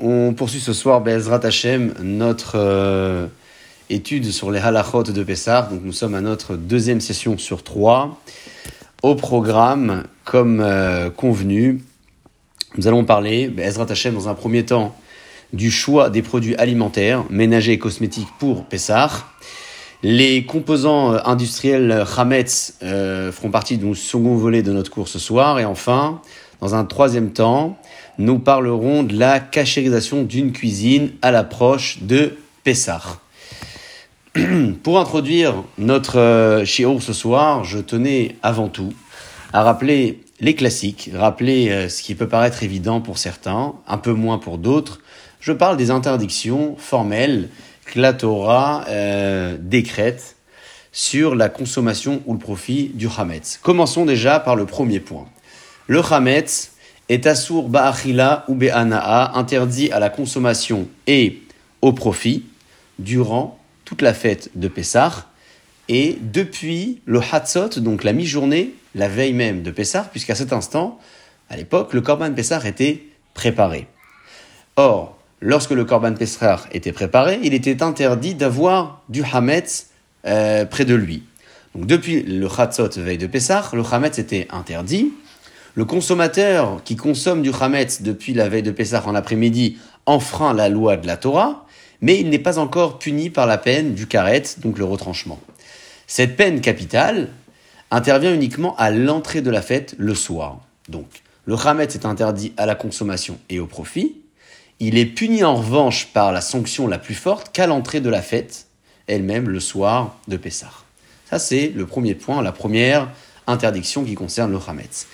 On poursuit ce soir, Bezrat Hashem, notre euh, étude sur les halachot de Pessah. Donc nous sommes à notre deuxième session sur trois. Au programme, comme euh, convenu, nous allons parler, Bezrat Hashem, dans un premier temps, du choix des produits alimentaires, ménagers et cosmétiques pour Pessah. Les composants euh, industriels Hametz feront partie du second volet de notre cours ce soir. Et enfin, dans un troisième temps, nous parlerons de la cachérisation d'une cuisine à l'approche de Pessah. Pour introduire notre euh, shiur ce soir, je tenais avant tout à rappeler les classiques, rappeler euh, ce qui peut paraître évident pour certains, un peu moins pour d'autres. Je parle des interdictions formelles que la Torah euh, décrète sur la consommation ou le profit du Hametz. Commençons déjà par le premier point. Le Hametz est assour ba'achila ou be'ana'a, interdit à la consommation et au profit durant toute la fête de Pessah et depuis le Hatzot, donc la mi-journée, la veille même de Pessah, puisqu'à cet instant, à l'époque, le Korban Pessah était préparé. Or, lorsque le Korban Pessah était préparé, il était interdit d'avoir du Hametz euh, près de lui. Donc depuis le Chatzot veille de Pessah, le Hametz était interdit. Le consommateur qui consomme du Hametz depuis la veille de Pessah en après-midi enfreint la loi de la Torah, mais il n'est pas encore puni par la peine du karet, donc le retranchement. Cette peine capitale intervient uniquement à l'entrée de la fête le soir. Donc, le Hametz est interdit à la consommation et au profit, il est puni en revanche par la sanction la plus forte qu'à l'entrée de la fête, elle-même le soir de Pessah. Ça, c'est le premier point, la première interdiction qui concerne le Hametz.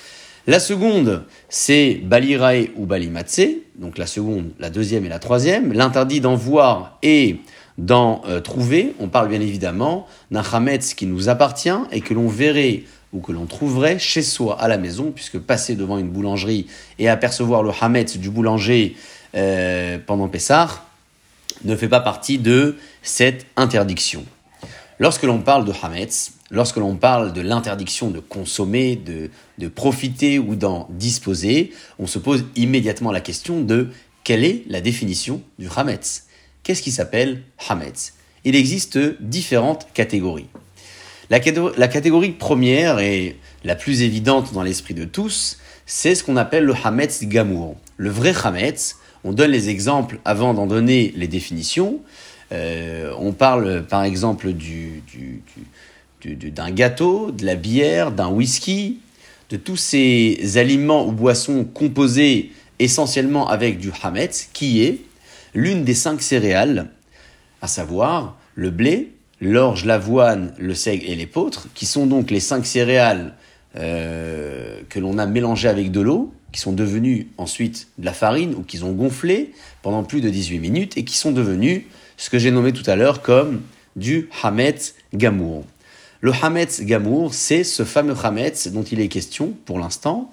La seconde, c'est Balirae ou Balimatse, donc la seconde, la deuxième et la troisième. L'interdit d'en voir et d'en euh, trouver, on parle bien évidemment d'un Hametz qui nous appartient et que l'on verrait ou que l'on trouverait chez soi à la maison, puisque passer devant une boulangerie et apercevoir le Hametz du boulanger euh, pendant Pessah ne fait pas partie de cette interdiction. Lorsque l'on parle de Hametz, lorsque l'on parle de l'interdiction de consommer, de, profiter ou d'en disposer, on se pose immédiatement la question de quelle est la définition du Hametz Qu'est-ce qui s'appelle Hametz? Il existe différentes catégories. La, la catégorie première et la plus évidente dans l'esprit de tous, c'est ce qu'on appelle le Hametz Gamour. Le vrai Hametz, on donne les exemples avant d'en donner les définitions. Euh, on parle par exemple du, du, du, d'un gâteau, de la bière, d'un whisky, de tous ces aliments ou boissons composés essentiellement avec du hametz, qui est l'une des cinq céréales, à savoir le blé, l'orge, l'avoine, le seigle et l'épeautre, qui sont donc les cinq céréales euh, que l'on a mélangées avec de l'eau, qui sont devenus ensuite de la farine ou qui ont gonflé pendant plus de 18 minutes et qui sont devenus ce que j'ai nommé tout à l'heure comme du Hametz Gamour. Le Hametz Gamour, c'est ce fameux Hametz dont il est question pour l'instant,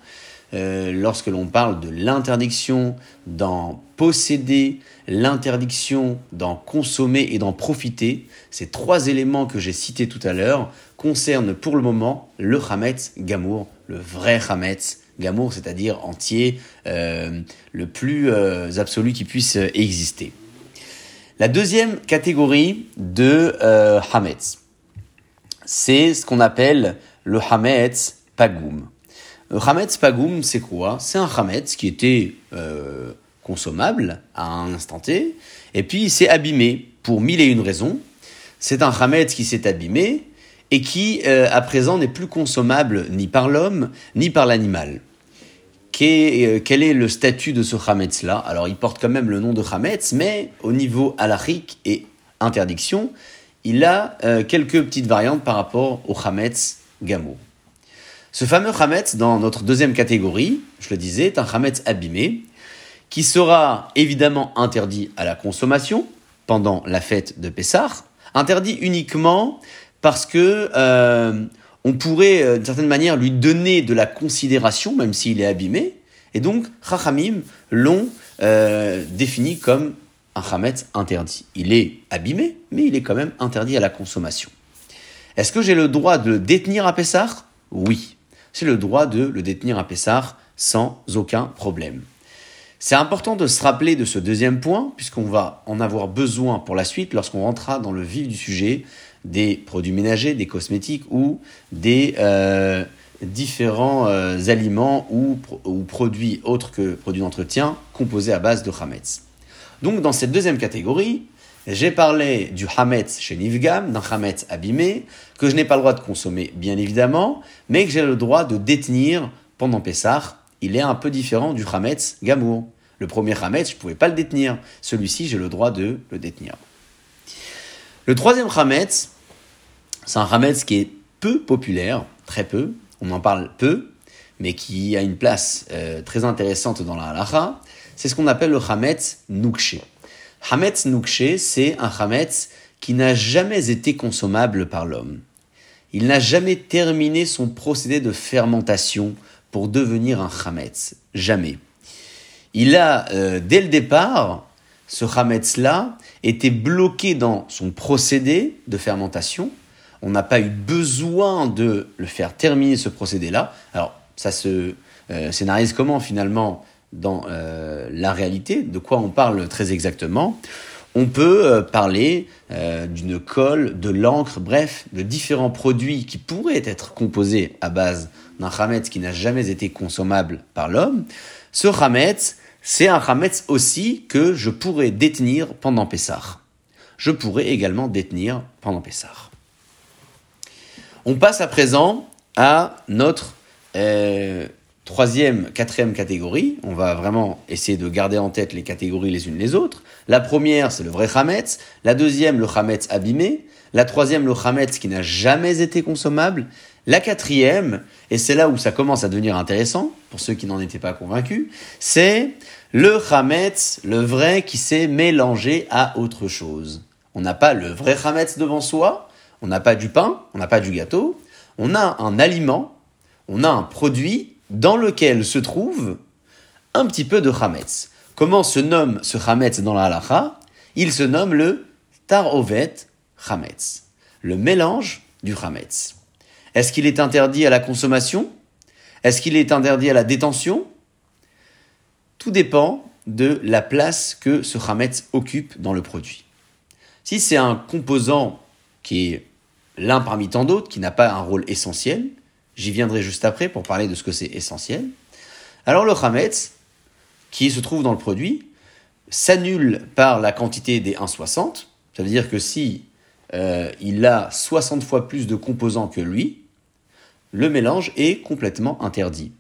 euh, lorsque l'on parle de l'interdiction d'en posséder, l'interdiction d'en consommer et d'en profiter. Ces trois éléments que j'ai cités tout à l'heure concernent pour le moment le Hametz Gamour, le vrai Hametz Gamour, c'est-à-dire entier, euh, le plus euh, absolu qui puisse exister. La deuxième catégorie de euh, Hametz, c'est ce qu'on appelle le Hametz Pagoum. Le Hametz Pagoum, c'est quoi? C'est un Hametz qui était euh, consommable à un instant T, et puis il s'est abîmé pour mille et une raisons. C'est un Hametz qui s'est abîmé et qui, euh, à présent, n'est plus consommable ni par l'homme, ni par l'animal. Euh, quel est le statut de ce Hametz-là Alors, il porte quand même le nom de Hametz, mais au niveau halachique et interdiction, il a euh, quelques petites variantes par rapport au Hametz Gamo. Ce fameux Hametz, dans notre deuxième catégorie, je le disais, est un Hametz abîmé, qui sera évidemment interdit à la consommation pendant la fête de Pessah, interdit uniquement parce que euh, on pourrait, euh, d'une certaine manière, lui donner de la considération, même s'il est abîmé. Et donc, Chachamim l'ont euh, défini comme un Hametz interdit. Il est abîmé, mais il est quand même interdit à la consommation. Est-ce que j'ai le droit de le détenir à Pessah? Oui. c'est le droit de le détenir à Pessah sans aucun problème. C'est important de se rappeler de ce deuxième point, puisqu'on va en avoir besoin pour la suite lorsqu'on rentrera dans le vif du sujet des produits ménagers, des cosmétiques ou des euh, différents euh, aliments ou, ou, produits autres que produits d'entretien composés à base de Hametz. Donc dans cette deuxième catégorie, j'ai parlé du Hametz chez Nivgam, d'un Hametz abîmé, que je n'ai pas le droit de consommer bien évidemment, mais que j'ai le droit de détenir pendant Pessah. Il est un peu différent du Hametz Gamour. Le premier Hametz, je ne pouvais pas le détenir. Celui-ci, j'ai le droit de le détenir. Le troisième Hametz, c'est un Hametz qui est peu populaire, très peu, on en parle peu, mais qui a une place euh, très intéressante dans la halacha, c'est ce qu'on appelle le Hametz Nukshe. Hametz Nukshe, c'est un Hametz qui n'a jamais été consommable par l'homme. Il n'a jamais terminé son procédé de fermentation pour devenir un Hametz. Jamais. Il a, euh, dès le départ, ce Hametz-là, était bloqué dans son procédé de fermentation. On n'a pas eu besoin de le faire terminer ce procédé-là. Alors, ça se euh, scénarise comment finalement dans euh, la réalité, de quoi on parle très exactement? On peut euh, parler d'une colle, de l'encre, bref, de différents produits qui pourraient être composés à base d'un chametz qui n'a jamais été consommable par l'homme. Ce chametz, c'est un chametz aussi que je pourrais détenir pendant Pessah. Je pourrais également détenir pendant Pessah. On passe à présent à notre Troisième, quatrième catégorie, on va vraiment essayer de garder en tête les catégories les unes les autres. La première, c'est le vrai chametz. La deuxième, le chametz abîmé. La troisième, le chametz qui n'a jamais été consommable. La quatrième, et c'est là où ça commence à devenir intéressant, pour ceux qui n'en étaient pas convaincus, c'est le chametz, le vrai qui s'est mélangé à autre chose. On n'a pas le vrai chametz devant soi, on n'a pas du pain, on n'a pas du gâteau, on a un aliment, on a un produit dans lequel se trouve un petit peu de chametz. Comment se nomme ce chametz dans la halacha Il se nomme le tarovet chametz, le mélange du chametz. Est-ce qu'il est interdit à la consommation? Est-ce qu'il est interdit à la détention? Tout dépend de la place que ce chametz occupe dans le produit. Si c'est un composant qui est l'un parmi tant d'autres, qui n'a pas un rôle essentiel, J'y viendrai juste après pour parler de ce que c'est essentiel. Alors le chametz, qui se trouve dans le produit, s'annule par la quantité des 1,60. Ça veut dire que si euh, il a 60 fois plus de composants que lui, le mélange est complètement interdit.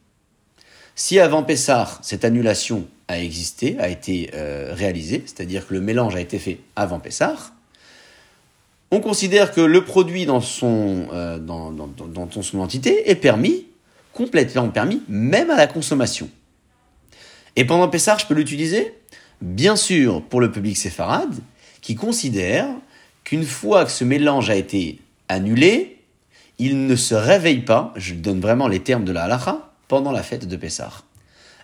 Si avant Pessar, cette annulation a existé, a été euh, réalisée, c'est-à-dire que le mélange a été fait avant Pessar, on considère que le produit dans son, euh, dans, entité est permis, complètement permis, même à la consommation. Et pendant Pessah, je peux l'utiliser? Bien sûr, pour le public séfarade, qui considère qu'une fois que ce mélange a été annulé, il ne se réveille pas, je donne vraiment les termes de la halacha, pendant la fête de Pessah.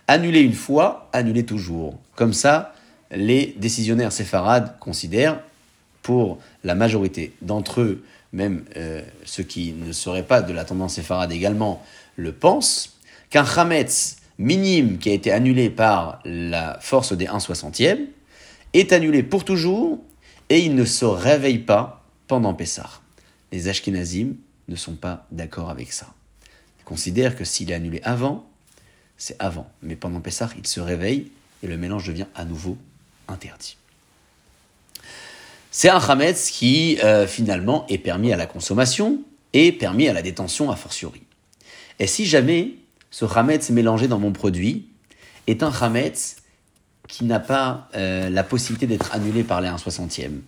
Annuler une fois, annuler toujours. Comme ça, les décisionnaires séfarades considèrent pour la majorité d'entre eux, même euh, ceux qui ne seraient pas de la tendance séfarade également, le pensent, qu'un chametz minime qui a été annulé par la force des 1 soixantième est annulé pour toujours et il ne se réveille pas pendant Pessah. Les Ashkenazim ne sont pas d'accord avec ça. Ils considèrent que s'il est annulé avant, c'est avant. Mais pendant Pessah, il se réveille et le mélange devient à nouveau interdit. C'est un chametz qui euh, finalement est permis à la consommation et permis à la détention a fortiori. Et si jamais ce chametz mélangé dans mon produit est un chametz qui n'a pas euh, la possibilité d'être annulé par les 1 soixantième.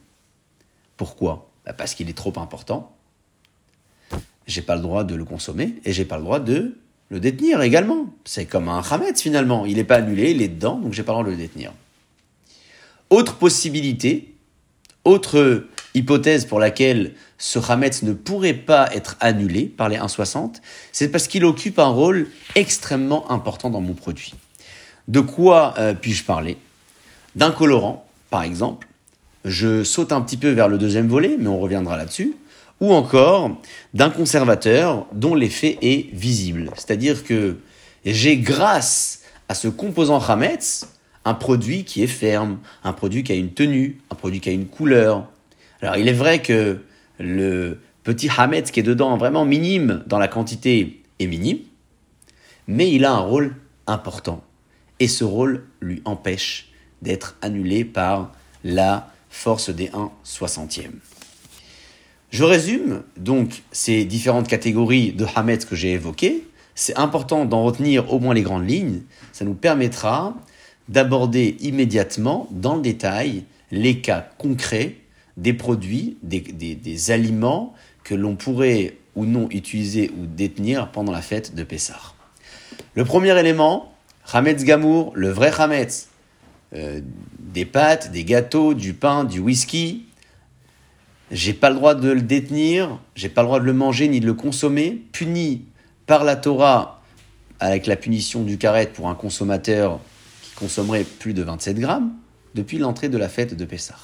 Pourquoi? Bah, Parce qu'il est trop important. J'ai pas le droit de le consommer et j'ai pas le droit de le détenir également. C'est comme un chametz finalement. Il n'est pas annulé, il est dedans, donc j'ai pas le droit de le détenir. Autre possibilité, autre hypothèse pour laquelle ce Hametz ne pourrait pas être annulé par les 1,60, c'est parce qu'il occupe un rôle extrêmement important dans mon produit. De quoi euh, puis-je parler? D'un colorant, par exemple. Je saute un petit peu vers le deuxième volet, mais on reviendra là-dessus. Ou encore d'un conservateur dont l'effet est visible. C'est-à-dire que j'ai grâce à ce composant Hametz un produit qui est ferme, un produit qui a une tenue, un produit qui a une couleur. Alors il est vrai que le petit Hametz qui est dedans vraiment minime dans la quantité est minime, mais il a un rôle important. Et ce rôle lui empêche d'être annulé par la force des 1 soixantième. Je résume donc ces différentes catégories de Hametz que j'ai évoquées. C'est important d'en retenir au moins les grandes lignes. Ça nous permettra d'aborder immédiatement dans le détail les cas concrets des produits, des, aliments que l'on pourrait ou non utiliser ou détenir pendant la fête de Pessah. Le premier élément, Hametz Gamour, le vrai Hametz. Euh, des pâtes, des gâteaux, du pain, du whisky. J'ai pas le droit de le détenir, j'ai pas le droit de le manger ni de le consommer, puni par la Torah avec la punition du karet pour un consommateur qui consommerait plus de 27 grammes depuis l'entrée de la fête de Pessah.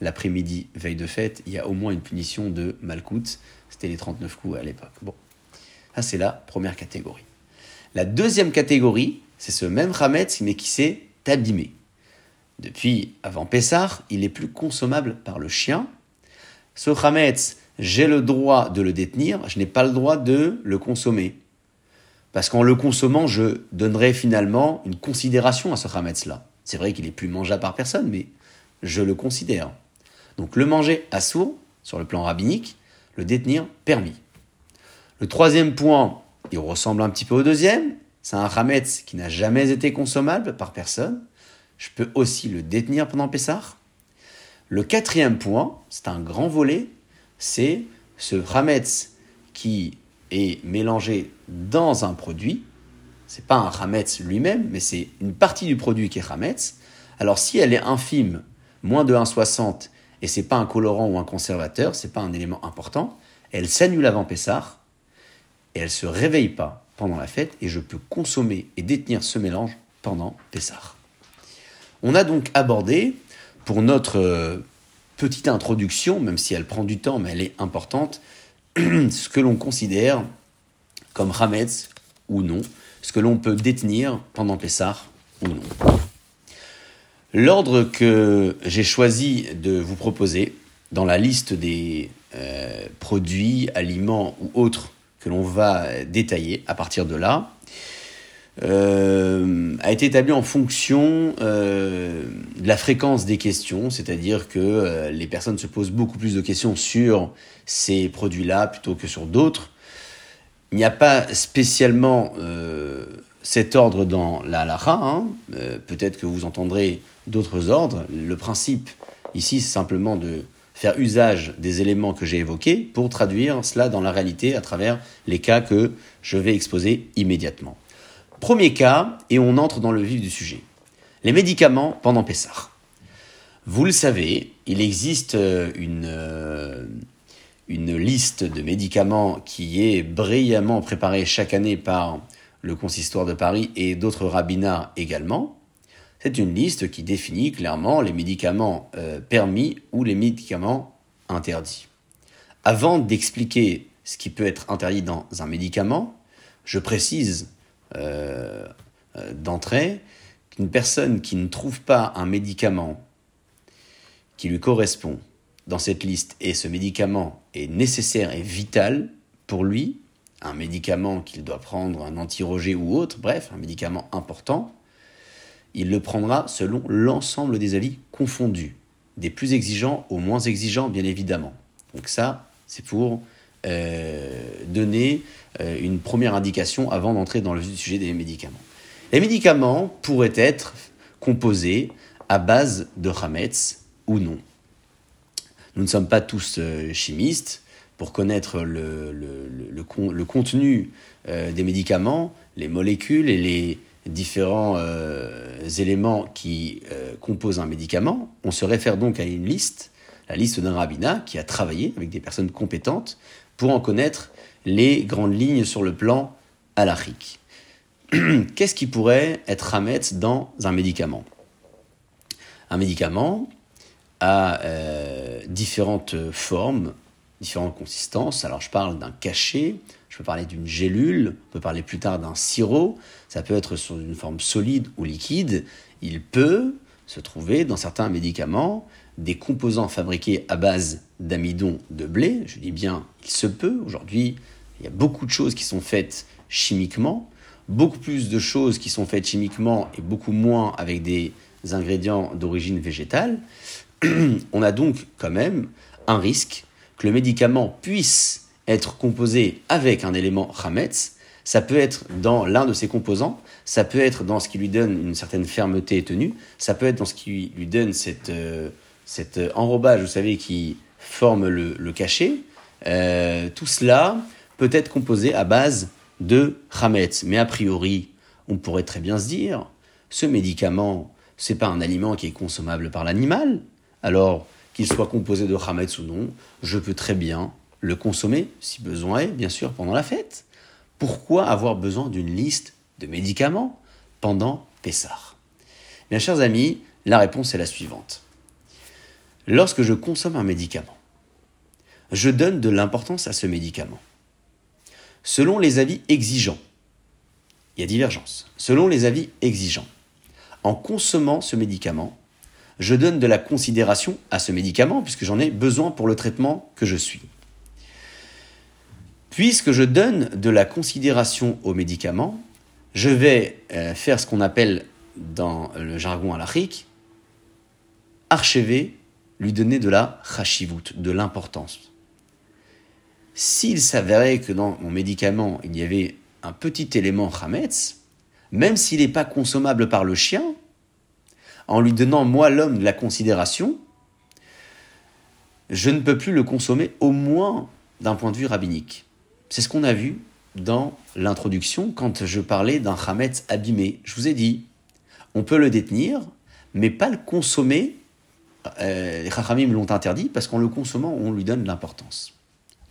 L'après-midi, veille de fête, il y a au moins une punition de Malkout, c'était les 39 coups à l'époque. Bon, ça c'est la première catégorie. La deuxième catégorie, c'est ce même Hametz, mais qui s'est abîmé. Depuis avant Pessah, il est plus consommable par le chien. Ce Hametz, j'ai le droit de le détenir, je n'ai pas le droit de le consommer. Parce qu'en le consommant, je donnerai finalement une considération à ce Hametz-là. C'est vrai qu'il est plus mangeable par personne, mais je le considère. Donc le manger à sourd, sur le plan rabbinique, le détenir permis. Le troisième point, il ressemble un petit peu au deuxième, c'est un Hametz qui n'a jamais été consommable par personne. Je peux aussi le détenir pendant Pessah. Le quatrième point, c'est un grand volet, c'est ce Hametz qui est mélangé dans un produit. C'est pas un Hametz lui-même, mais c'est une partie du produit qui est Hametz. Alors si elle est infime, moins de 1,60, et c'est pas un colorant ou un conservateur, c'est pas un élément important, elle s'annule avant Pessah et elle se réveille pas pendant la fête et je peux consommer et détenir ce mélange pendant Pessah. On a donc abordé pour notre euh, petite introduction, même si elle prend du temps mais elle est importante, ce que l'on considère comme Hametz ou non, ce que l'on peut détenir pendant Pessah ou non. L'ordre que j'ai choisi de vous proposer dans la liste des euh, produits, aliments ou autres que l'on va détailler à partir de là, euh, a été établi en fonction euh, de la fréquence des questions, c'est-à-dire que euh, les personnes se posent beaucoup plus de questions sur ces produits-là plutôt que sur d'autres. Il n'y a pas spécialement cet ordre dans la halakha, hein. peut-être que vous entendrez d'autres ordres. Le principe ici, c'est simplement de faire usage des éléments que j'ai évoqués pour traduire cela dans la réalité à travers les cas que je vais exposer immédiatement. Premier cas, et on entre dans le vif du sujet. Les médicaments pendant Pessah. Vous le savez, il existe euh, une, euh, une liste de médicaments qui est brillamment préparée chaque année par le consistoire de Paris et d'autres rabbinats également. C'est une liste qui définit clairement les médicaments euh, permis ou les médicaments interdits. Avant d'expliquer ce qui peut être interdit dans un médicament, je précise euh, euh, d'entrée qu'une personne qui ne trouve pas un médicament qui lui correspond dans cette liste et ce médicament est nécessaire et vital pour lui, un médicament qu'il doit prendre, un anti-roger ou autre, bref, un médicament important, il le prendra selon l'ensemble des avis confondus, des plus exigeants aux moins exigeants, bien évidemment. Donc ça, c'est pour donner euh, une première indication avant d'entrer dans le sujet des médicaments. Les médicaments pourraient être composés à base de Hametz ou non. Nous ne sommes pas tous euh, chimistes. Pour connaître le, le contenu des médicaments, les molécules et les, différents euh, éléments qui euh, composent un médicament, on se réfère donc à une liste, la liste d'un rabbinat qui a travaillé avec des personnes compétentes pour en connaître les grandes lignes sur le plan halachique. Qu'est-ce qui pourrait être Hametz dans un médicament? Un médicament a euh, différentes formes différentes consistances. Alors je parle d'un cachet, je peux parler d'une gélule, on peut parler plus tard d'un sirop, ça peut être sous une forme solide ou liquide. Il peut se trouver dans certains médicaments des composants fabriqués à base d'amidon de blé. Je dis bien, il se peut. Aujourd'hui, il y a beaucoup de choses qui sont faites chimiquement, beaucoup plus de choses qui sont faites chimiquement et beaucoup moins avec des ingrédients d'origine végétale. On a donc quand même un risque que le médicament puisse être composé avec un élément Hametz. Ça peut être dans l'un de ses composants, ça peut être dans ce qui lui donne une certaine fermeté et tenue, ça peut être dans ce qui lui donne cette, euh, cet enrobage, vous savez, qui forme le, cachet. Euh, tout cela peut être composé à base de Hametz. Mais a priori, on pourrait très bien se dire, ce médicament, c'est pas un aliment qui est consommable par l'animal. Alors, qu'il soit composé de Hametz ou non, je peux très bien le consommer, si besoin est, bien sûr, pendant la fête. Pourquoi avoir besoin d'une liste de médicaments pendant Pessah? Bien, chers amis, la réponse est la suivante. Lorsque je consomme un médicament, je donne de l'importance à ce médicament. Selon les avis exigeants, il y a divergence. Selon les avis exigeants, en consommant ce médicament, je donne de la considération à ce médicament puisque j'en ai besoin pour le traitement que je suis. Puisque je donne de la considération au médicament, je vais euh, faire ce qu'on appelle dans le jargon alachique archiver, lui donner de la chashivut, de l'importance. S'il s'avérait que dans mon médicament, il y avait un petit élément chametz, même s'il n'est pas consommable par le chien, en lui donnant, moi, l'homme, de la considération, je ne peux plus le consommer au moins d'un point de vue rabbinique. C'est ce qu'on a vu dans l'introduction quand je parlais d'un chametz abîmé. Je vous ai dit, on peut le détenir, mais pas le consommer. Euh, les chachamim l'ont interdit parce qu'en le consommant, on lui donne de l'importance.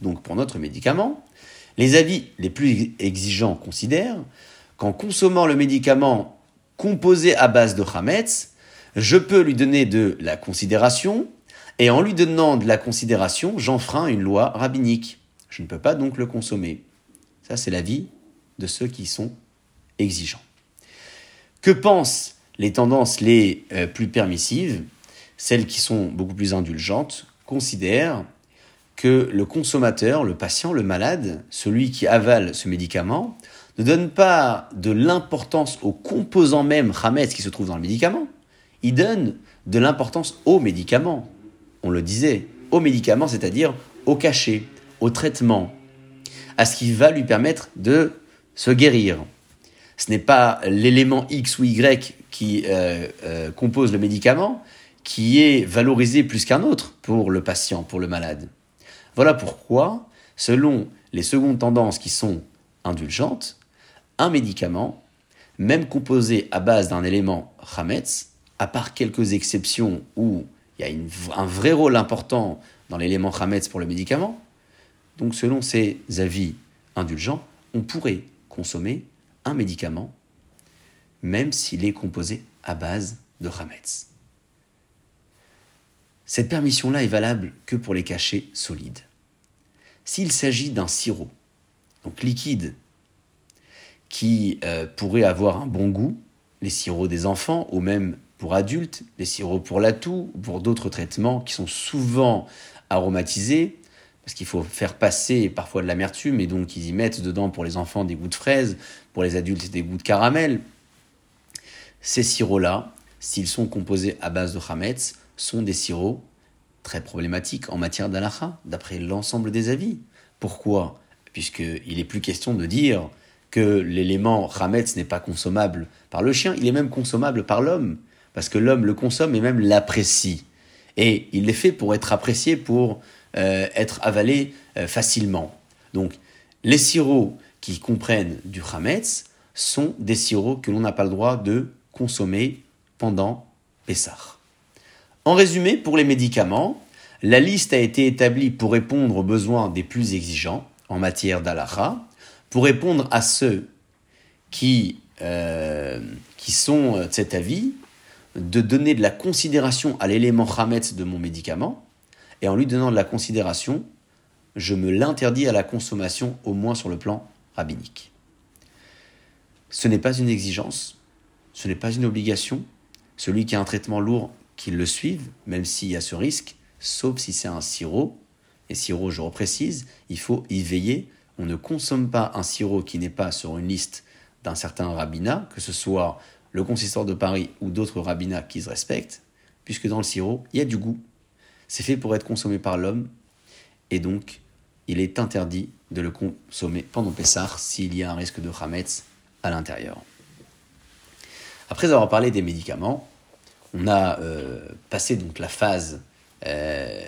Donc pour notre médicament, les avis les plus exigeants considèrent qu'en consommant le médicament composé à base de chametz, je peux lui donner de la considération, et en lui donnant de la considération, j'enfreins une loi rabbinique. Je ne peux pas donc le consommer. Ça, c'est l'avis de ceux qui sont exigeants. Que pensent les tendances les euh, plus permissives? Celles qui sont beaucoup plus indulgentes considèrent que le consommateur, le patient, le malade, celui qui avale ce médicament, ne donne pas de l'importance aux composants même Hametz qui se trouvent dans le médicament, il donne de l'importance au médicament. On le disait, au médicament, c'est-à-dire au cachet, au traitement, à ce qui va lui permettre de se guérir. Ce n'est pas l'élément X ou Y qui euh, euh, compose le médicament qui est valorisé plus qu'un autre pour le patient, pour le malade. Voilà pourquoi, selon les secondes tendances qui sont indulgentes, un médicament, même composé à base d'un élément Hametz, à part quelques exceptions où il y a un vrai rôle important dans l'élément Hametz pour le médicament, donc selon ces avis indulgents, on pourrait consommer un médicament même s'il est composé à base de Hametz. Cette permission-là est valable que pour les cachets solides. S'il s'agit d'un sirop, donc liquide, qui euh, pourrait avoir un bon goût, les sirops des enfants, ou même pour adultes, les sirops pour l'atout, ou pour d'autres traitements qui sont souvent aromatisés, parce qu'il faut faire passer parfois de l'amertume, et donc ils y mettent dedans pour les enfants des goûts de fraises, pour les adultes des goûts de caramel. Ces sirops-là, s'ils sont composés à base de chametz, sont des sirops très problématique en matière d'alacha, d'après l'ensemble des avis. Pourquoi? Puisqu'il est plus question de dire que l'élément chametz n'est pas consommable par le chien, il est même consommable par l'homme, parce que l'homme le consomme et même l'apprécie. Et il l'est fait pour être apprécié, pour euh, être avalé euh, facilement. Donc, les sirops qui comprennent du chametz sont des sirops que l'on n'a pas le droit de consommer pendant Pessah. En résumé, pour les médicaments, la liste a été établie pour répondre aux besoins des plus exigeants en matière d'alaha, pour répondre à ceux qui, euh, sont de cet avis, de donner de la considération à l'élément Hametz de mon médicament, et en lui donnant de la considération, je me l'interdis à la consommation, au moins sur le plan rabbinique. Ce n'est pas une exigence, ce n'est pas une obligation. Celui qui a un traitement lourd, qu'il le suive, même s'il y a ce risque, sauf si c'est un sirop. Et sirop, je reprécise, il faut y veiller. On ne consomme pas un sirop qui n'est pas sur une liste d'un certain rabbinat, que ce soit le consistoire de Paris ou d'autres rabbinats qui se respectent, puisque dans le sirop, il y a du goût. C'est fait pour être consommé par l'homme, et donc il est interdit de le consommer pendant Pessah s'il y a un risque de Hametz à l'intérieur. Après avoir parlé des médicaments, on a euh, passé la phase, euh,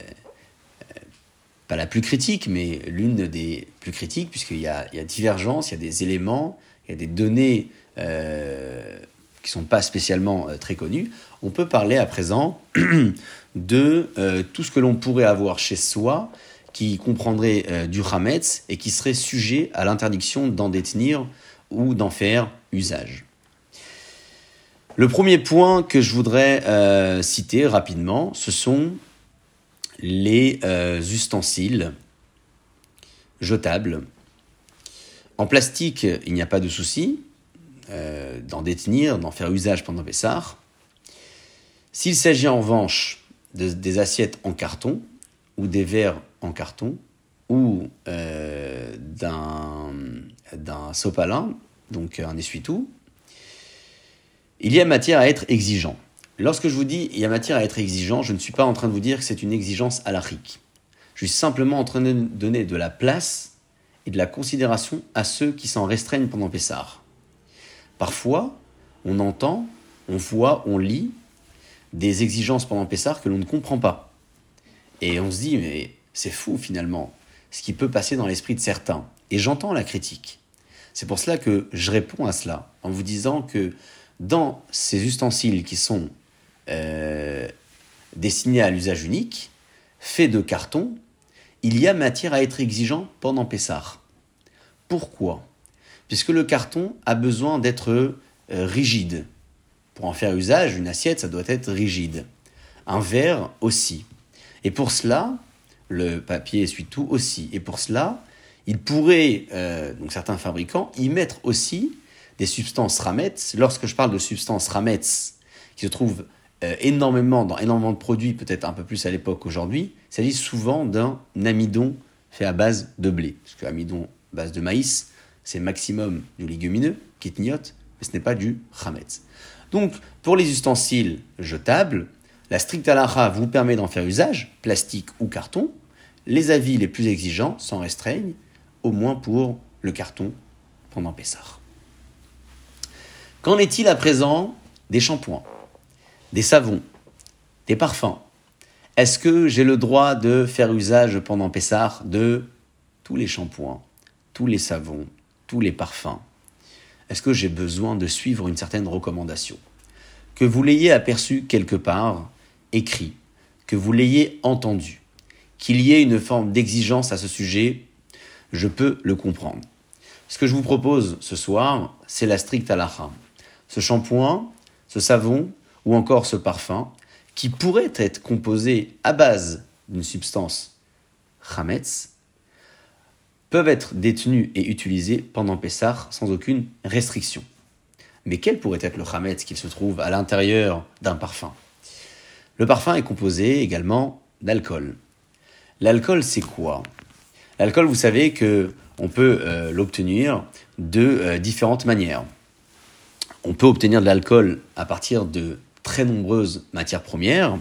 pas la plus critique, mais l'une des plus critiques, puisqu'il y a, divergence, il y a des éléments, il y a des données euh, qui ne sont pas spécialement très connues. On peut parler à présent de tout ce que l'on pourrait avoir chez soi qui comprendrait euh, du Hametz et qui serait sujet à l'interdiction d'en détenir ou d'en faire usage. Le premier point que je voudrais euh, citer rapidement, ce sont les euh, ustensiles jetables. En plastique, il n'y a pas de souci d'en détenir, d'en faire usage pendant Pessar. S'il s'agit en revanche de, des assiettes en carton ou des verres en carton ou euh, d'un sopalin, donc un essuie-tout, il y a matière à être exigeant. Lorsque je vous dis il y a matière à être exigeant, je ne suis pas en train de vous dire que c'est une exigence halachique. Je suis simplement en train de donner de la place et de la considération à ceux qui s'en restreignent pendant Pessar. Parfois, on entend, on voit, on lit des exigences pendant Pessar que l'on ne comprend pas. Et on se dit, mais c'est fou finalement, ce qui peut passer dans l'esprit de certains. Et j'entends la critique. C'est pour cela que je réponds à cela en vous disant que dans ces ustensiles qui sont euh, destinés à l'usage unique, faits de carton, il y a matière à être exigeant pendant Pessar. Pourquoi? Puisque le carton a besoin d'être euh, rigide. Pour en faire usage, une assiette, ça doit être rigide. Un verre aussi. Et pour cela, le papier essuie tout aussi. Et pour cela, il pourrait, euh, certains fabricants, y mettre aussi des substances rametz. Lorsque je parle de substances rametz, qui se trouvent euh, énormément dans énormément de produits, peut-être un peu plus à l'époque aujourd'hui, il s'agit souvent d'un amidon fait à base de blé. Parce que amidon base de maïs, c'est maximum du légumineux, kitniot, mais ce n'est pas du rametz. Donc, pour les ustensiles jetables, la stricte halakha vous permet d'en faire usage, plastique ou carton, les avis les plus exigeants s'en restreignent, au moins pour le carton pendant Pessah. Qu'en est-il à présent des shampoings, des savons, des parfums? Est-ce que j'ai le droit de faire usage pendant Pessah de tous les shampoings, tous les savons, tous les parfums? Est-ce que j'ai besoin de suivre une certaine recommandation? Que vous l'ayez aperçu quelque part, écrit, que vous l'ayez entendu, qu'il y ait une forme d'exigence à ce sujet, je peux le comprendre. Ce que je vous propose ce soir, c'est la stricte halakha. Ce shampoing, ce savon ou encore ce parfum, qui pourrait être composé à base d'une substance chametz, peuvent être détenus et utilisés pendant Pessah sans aucune restriction. Mais quel pourrait être le chametz qu'il se trouve à l'intérieur d'un parfum? Le parfum est composé également d'alcool. L'alcool, c'est quoi? L'alcool, vous savez que on peut euh, l'obtenir de euh, différentes manières. On peut obtenir de l'alcool à partir de très nombreuses matières premières.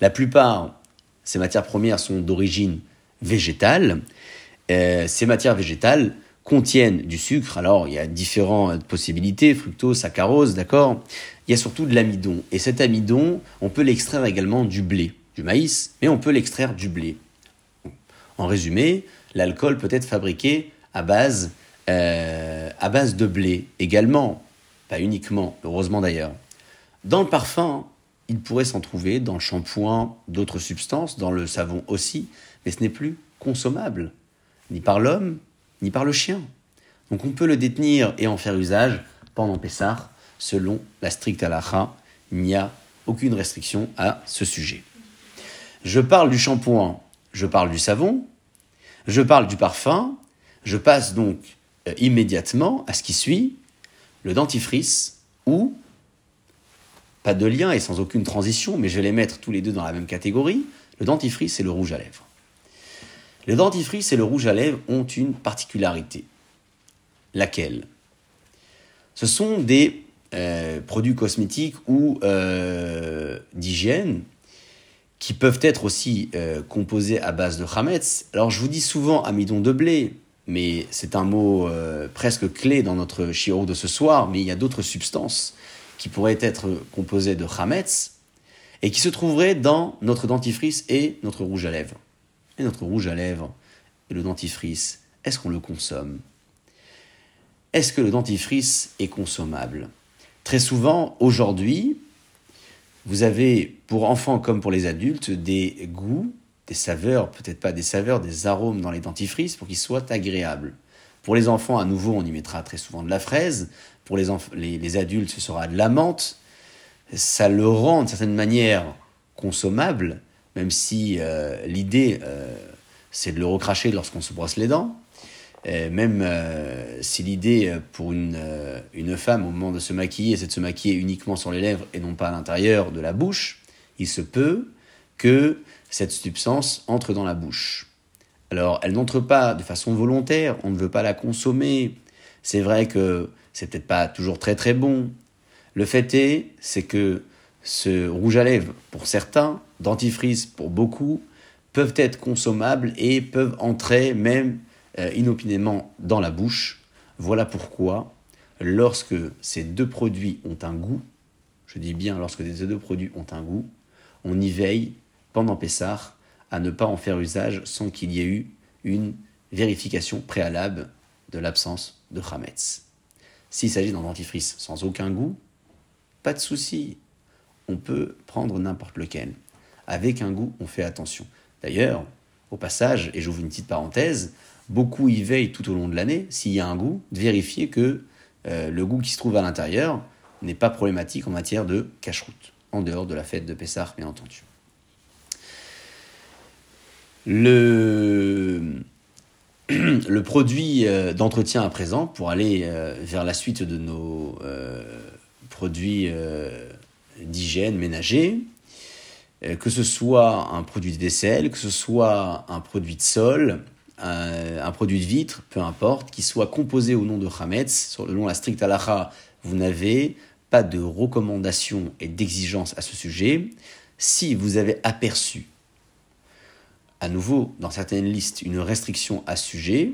La plupart, ces matières premières sont d'origine végétale. Euh, ces matières végétales contiennent du sucre. Alors, il y a différentes possibilités, fructose, saccharose, d'accord? Il y a surtout de l'amidon. Et cet amidon, on peut l'extraire également du blé, du maïs, mais on peut l'extraire du blé. En résumé, l'alcool peut être fabriqué à euh, à base de blé également, pas uniquement, heureusement d'ailleurs. Dans le parfum, il pourrait s'en trouver, dans le shampoing, d'autres substances, dans le savon aussi, mais ce n'est plus consommable, ni par l'homme, ni par le chien. Donc on peut le détenir et en faire usage pendant Pessah, selon la stricte halakha. Il n'y a aucune restriction à ce sujet. Je parle du shampoing je parle du savon, Je parle du parfum, je passe donc euh, immédiatement à ce qui suit, le dentifrice ou, pas de lien et sans aucune transition, mais je vais les mettre tous les deux dans la même catégorie, le dentifrice et le rouge à lèvres. Le dentifrice et le rouge à lèvres ont une particularité. Laquelle? Ce sont des euh, produits cosmétiques ou euh, d'hygiène qui peuvent être aussi euh, composés à base de chametz. Alors je vous dis souvent amidon de blé, mais c'est un mot presque clé dans notre chiro de ce soir, mais il y a d'autres substances qui pourraient être composées de chametz et qui se trouveraient dans notre dentifrice et notre rouge à lèvres. Et notre rouge à lèvres et le dentifrice, est-ce qu'on le consomme? Est-ce que le dentifrice est consommable? Très souvent, aujourd'hui, vous avez, pour enfants comme pour les adultes, des goûts, des saveurs, peut-être pas des saveurs, des arômes dans les dentifrices pour qu'ils soient agréables. Pour les enfants, à nouveau, on y mettra très souvent de la fraise. Pour les, les, adultes, ce sera de la menthe. Ça le rend, d'une certaine manière, consommable, même si euh, l'idée, euh, c'est de le recracher lorsqu'on se brosse les dents. Euh, même si l'idée pour une, une femme au moment de se maquiller, c'est de se maquiller uniquement sur les lèvres et non pas à l'intérieur de la bouche, il se peut que cette substance entre dans la bouche. Alors, elle n'entre pas de façon volontaire, on ne veut pas la consommer. C'est vrai que c'est peut-être pas toujours très très bon. Le fait est, c'est que ce rouge à lèvres, pour certains, dentifrice pour beaucoup, peuvent être consommables et peuvent entrer même euh, inopinément dans la bouche. Voilà pourquoi, lorsque ces deux produits ont un goût, je dis bien lorsque ces deux produits ont un goût, on y veille pendant Pessah à ne pas en faire usage sans qu'il y ait eu une vérification préalable de l'absence de Hametz. S'il s'agit d'un dentifrice sans aucun goût, pas de souci, on peut prendre n'importe lequel. Avec un goût, on fait attention. D'ailleurs, au passage, et j'ouvre une petite parenthèse, beaucoup y veillent tout au long de l'année, s'il y a un goût, de vérifier que euh, le goût qui se trouve à l'intérieur n'est pas problématique en matière de cache-route, en dehors de la fête de Pessah, bien entendu. Le, produit euh, d'entretien à présent, pour aller euh, vers la suite de nos produits d'hygiène ménager, que ce soit un produit de vaisselle, que ce soit un produit de sol, un, produit de vitre, peu importe, qui soit composé au nom de Hametz, selon la stricte halacha, vous n'avez pas de recommandation et d'exigence à ce sujet. Si vous avez aperçu, à nouveau, dans certaines listes, une restriction à sujet,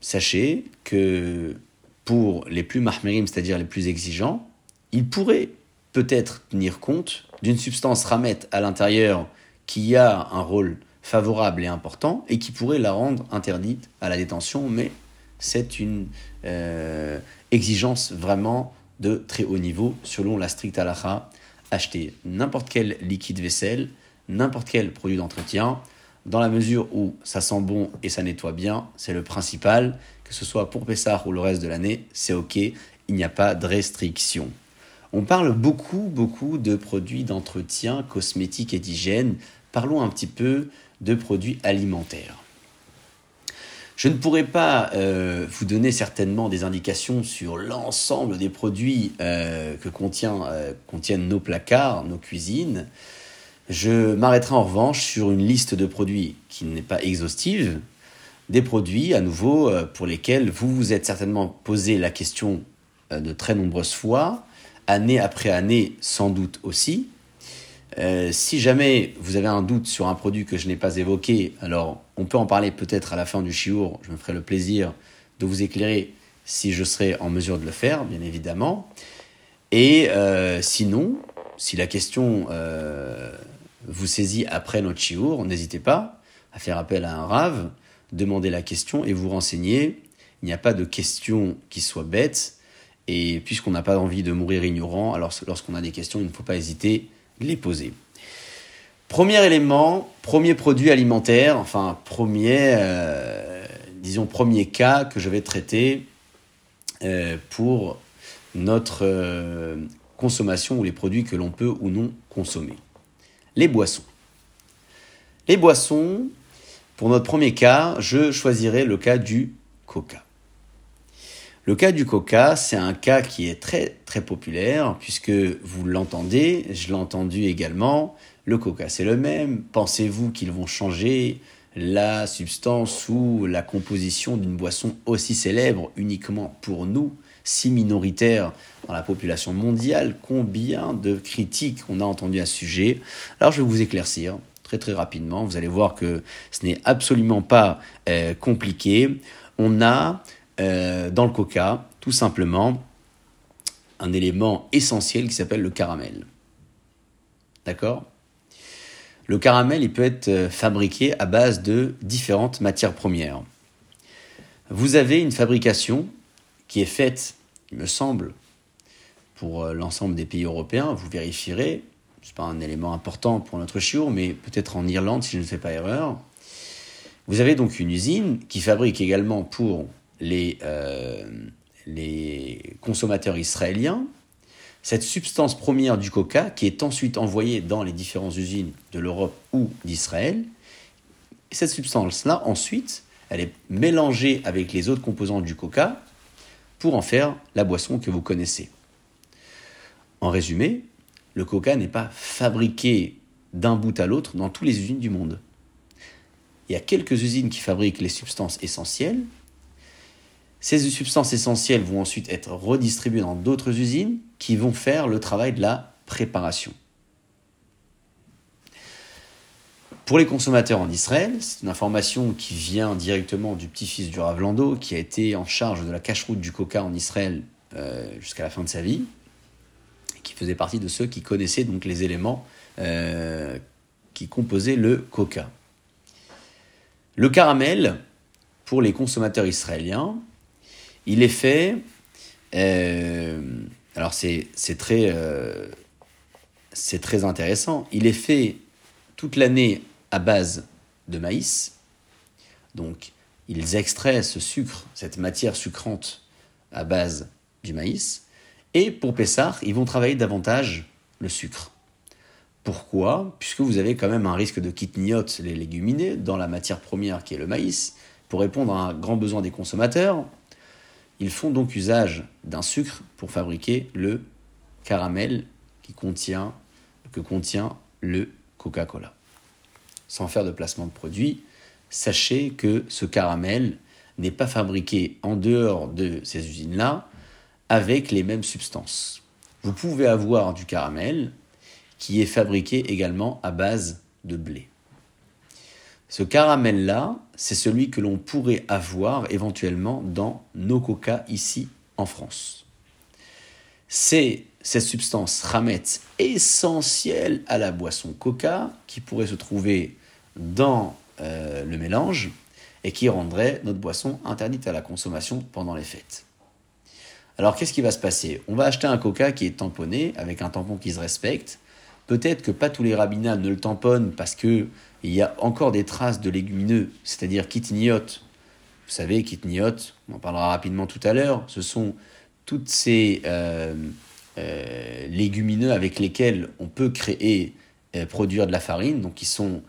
sachez que pour les plus mahmerim, c'est-à-dire les plus exigeants, il pourrait peut-être tenir compte d'une substance ramet à l'intérieur qui a un rôle favorable et important et qui pourrait la rendre interdite à la détention, mais c'est une euh, exigence vraiment de très haut niveau selon la stricte halakha. Acheter n'importe quel liquide vaisselle, n'importe quel produit d'entretien, dans la mesure où ça sent bon et ça nettoie bien, c'est le principal, que ce soit pour Pessah ou le reste de l'année, c'est ok, il n'y a pas de restriction. On parle beaucoup, beaucoup de produits d'entretien, cosmétiques et d'hygiène. Parlons un petit peu de produits alimentaires. Je ne pourrais pas euh, vous donner certainement des indications sur l'ensemble des produits euh, que euh, contiennent nos placards, nos cuisines. Je m'arrêterai en revanche sur une liste de produits qui n'est pas exhaustive, des produits à nouveau pour lesquels vous vous êtes certainement posé la question de très nombreuses fois, année après année sans doute aussi, euh, si jamais vous avez un doute sur un produit que je n'ai pas évoqué, alors on peut en parler peut-être à la fin du chiour. Je me ferai le plaisir de vous éclairer si je serai en mesure de le faire, bien évidemment. Et euh, sinon, si la question euh, vous saisit après notre chiour, n'hésitez pas à faire appel à un rave, demander la question et vous renseigner. Il n'y a pas de question qui soit bête. Et puisqu'on n'a pas envie de mourir ignorant, alors lorsqu'on a des questions, il ne faut pas hésiter les poser. Premier élément, premier produit alimentaire, enfin premier, euh, disons premier cas que je vais traiter euh, pour notre euh, consommation ou les produits que l'on peut ou non consommer. Les boissons. Les boissons, Pour notre premier cas, je choisirai le cas du coca. Le cas du coca, c'est un cas qui est très très populaire puisque vous l'entendez, je l'ai entendu également. Le coca, c'est le même. Pensez-vous qu'ils vont changer la substance ou la composition d'une boisson aussi célèbre uniquement pour nous, si minoritaire dans la population mondiale Combien de critiques on a entendues à ce sujet Alors je vais vous éclaircir très très rapidement. Vous allez voir que ce n'est absolument pas euh, compliqué. On a euh, dans le coca, tout simplement, un élément essentiel qui s'appelle le caramel. D'accord? Le caramel, il peut être euh, fabriqué à base de différentes matières premières. Vous avez une fabrication qui est faite, il me semble, pour euh, l'ensemble des pays européens. Vous vérifierez, ce n'est pas un élément important pour notre chiour, mais peut-être en Irlande si je ne fais pas erreur. Vous avez donc une usine qui fabrique également pour les, euh, les consommateurs israéliens cette substance première du coca qui est ensuite envoyée dans les différentes usines de l'Europe ou d'Israël. Cette substance-là, ensuite, elle est mélangée avec les autres composants du coca pour en faire la boisson que vous connaissez. En résumé, le coca n'est pas fabriqué d'un bout à l'autre dans toutes les usines du monde. Il y a quelques usines qui fabriquent les substances essentielles, ces substances essentielles vont ensuite être redistribuées dans d'autres usines qui vont faire le travail de la préparation. Pour les consommateurs en Israël, c'est une information qui vient directement du petit-fils du Rav Lando, qui a été en charge de la cache-route du coca en Israël euh, jusqu'à la fin de sa vie, qui faisait partie de ceux qui connaissaient donc les éléments euh, qui composaient le coca. Le caramel, pour les consommateurs israéliens, il est fait. Euh, alors c'est très, euh, c'est très intéressant. Il est fait toute l'année à base de maïs. Donc ils extraient ce sucre, cette matière sucrante à base du maïs. Et pour Pessar, ils vont travailler davantage le sucre. Pourquoi? Puisque vous avez quand même un risque de kitniote, les légumineux, dans la matière première qui est le maïs, pour répondre à un grand besoin des consommateurs. Ils font donc usage d'un sucre pour fabriquer le caramel que contient le Coca-Cola. Sans faire de placement de produit, sachez que ce caramel n'est pas fabriqué en dehors de ces usines-là avec les mêmes substances. Vous pouvez avoir du caramel qui est fabriqué également à base de blé. Ce caramel-là, c'est celui que l'on pourrait avoir éventuellement dans nos coca ici en France. C'est cette substance ramet essentielle à la boisson coca qui pourrait se trouver dans euh, le mélange et qui rendrait notre boisson interdite à la consommation pendant les fêtes. Alors qu'est-ce qui va se passer? On va acheter un coca qui est tamponné avec un tampon qui se respecte. Peut-être que pas tous les rabbinats ne le tamponnent parce que il y a encore des traces de légumineux, c'est-à-dire kitniotes. Vous savez, kitniotes, on en parlera rapidement tout à l'heure, ce sont toutes ces euh, euh, légumineux avec lesquels on peut créer, euh, produire de la farine, donc qui sont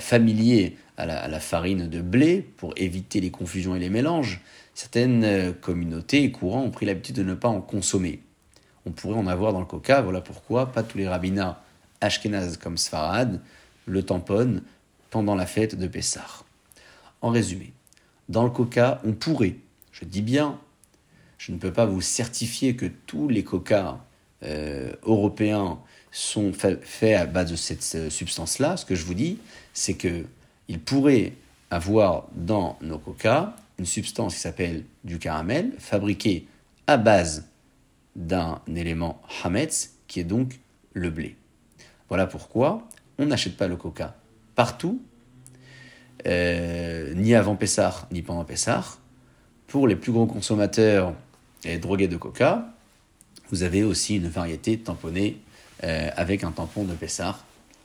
familiers à la, farine de blé pour éviter les confusions et les mélanges. Certaines communautés et courants ont pris l'habitude de ne pas en consommer. On pourrait en avoir dans le coca, voilà pourquoi pas tous les rabbinats ashkénazes comme Sfarad le tamponne pendant la fête de Pessah. En résumé, dans le coca, on pourrait, je dis bien, je ne peux pas vous certifier que tous les coca euh, européens sont faits à base de cette euh, substance-là. Ce que je vous dis, c'est que il pourrait avoir dans nos coca une substance qui s'appelle du caramel, fabriquée à base d'un élément hametz, qui est donc le blé. Voilà pourquoi on n'achète pas le coca partout, euh, ni avant Pessah, ni pendant Pessah. Pour les plus gros consommateurs et drogués de coca, vous avez aussi une variété tamponnée euh, avec un tampon de Pessah.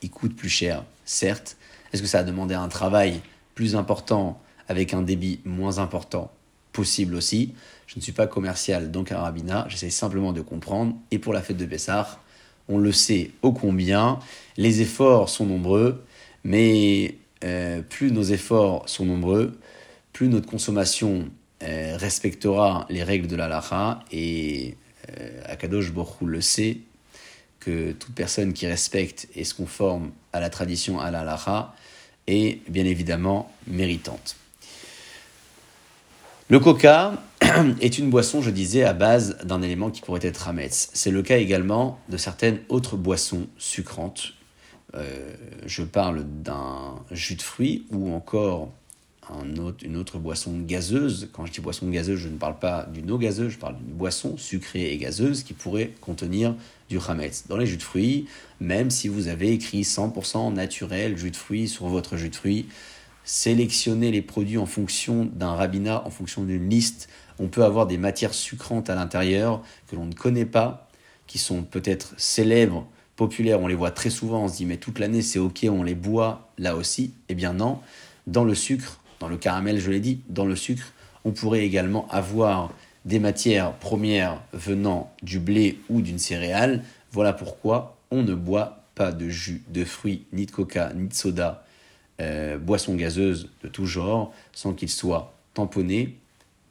Il coûte plus cher, certes. Est-ce que ça a demandé un travail plus important avec un débit moins important Possible aussi. Je ne suis pas commercial, donc un rabbinat. J'essaie simplement de comprendre. Et pour la fête de Pessah, on le sait ô combien, les efforts sont nombreux, mais euh, plus nos efforts sont nombreux, plus notre consommation euh, respectera les règles de la et euh, Akadosh Borou le sait que toute personne qui respecte et se conforme à la tradition à la est bien évidemment méritante. Le coca est une boisson, je disais, à base d'un élément qui pourrait être Hametz. C'est le cas également de certaines autres boissons sucrantes. Euh, je parle d'un jus de fruits ou encore une autre boisson gazeuse. Quand je dis boisson gazeuse, je ne parle pas d'une eau gazeuse, je parle d'une boisson sucrée et gazeuse qui pourrait contenir du Hametz. Dans les jus de fruits, même si vous avez écrit 100% naturel jus de fruits sur votre jus de fruits, sélectionner les produits en fonction d'un rabbinat, en fonction d'une liste. On peut avoir des matières sucrantes à l'intérieur que l'on ne connaît pas, qui sont peut-être célèbres, populaires, on les voit très souvent, on se dit mais toute l'année c'est ok, on les boit là aussi. Eh bien non, dans le sucre, dans le caramel je l'ai dit, dans le sucre, on pourrait également avoir des matières premières venant du blé ou d'une céréale. Voilà pourquoi on ne boit pas de jus de fruits, ni de coca, ni de soda, euh, boissons gazeuses de tout genre sans qu'ils soient tamponnés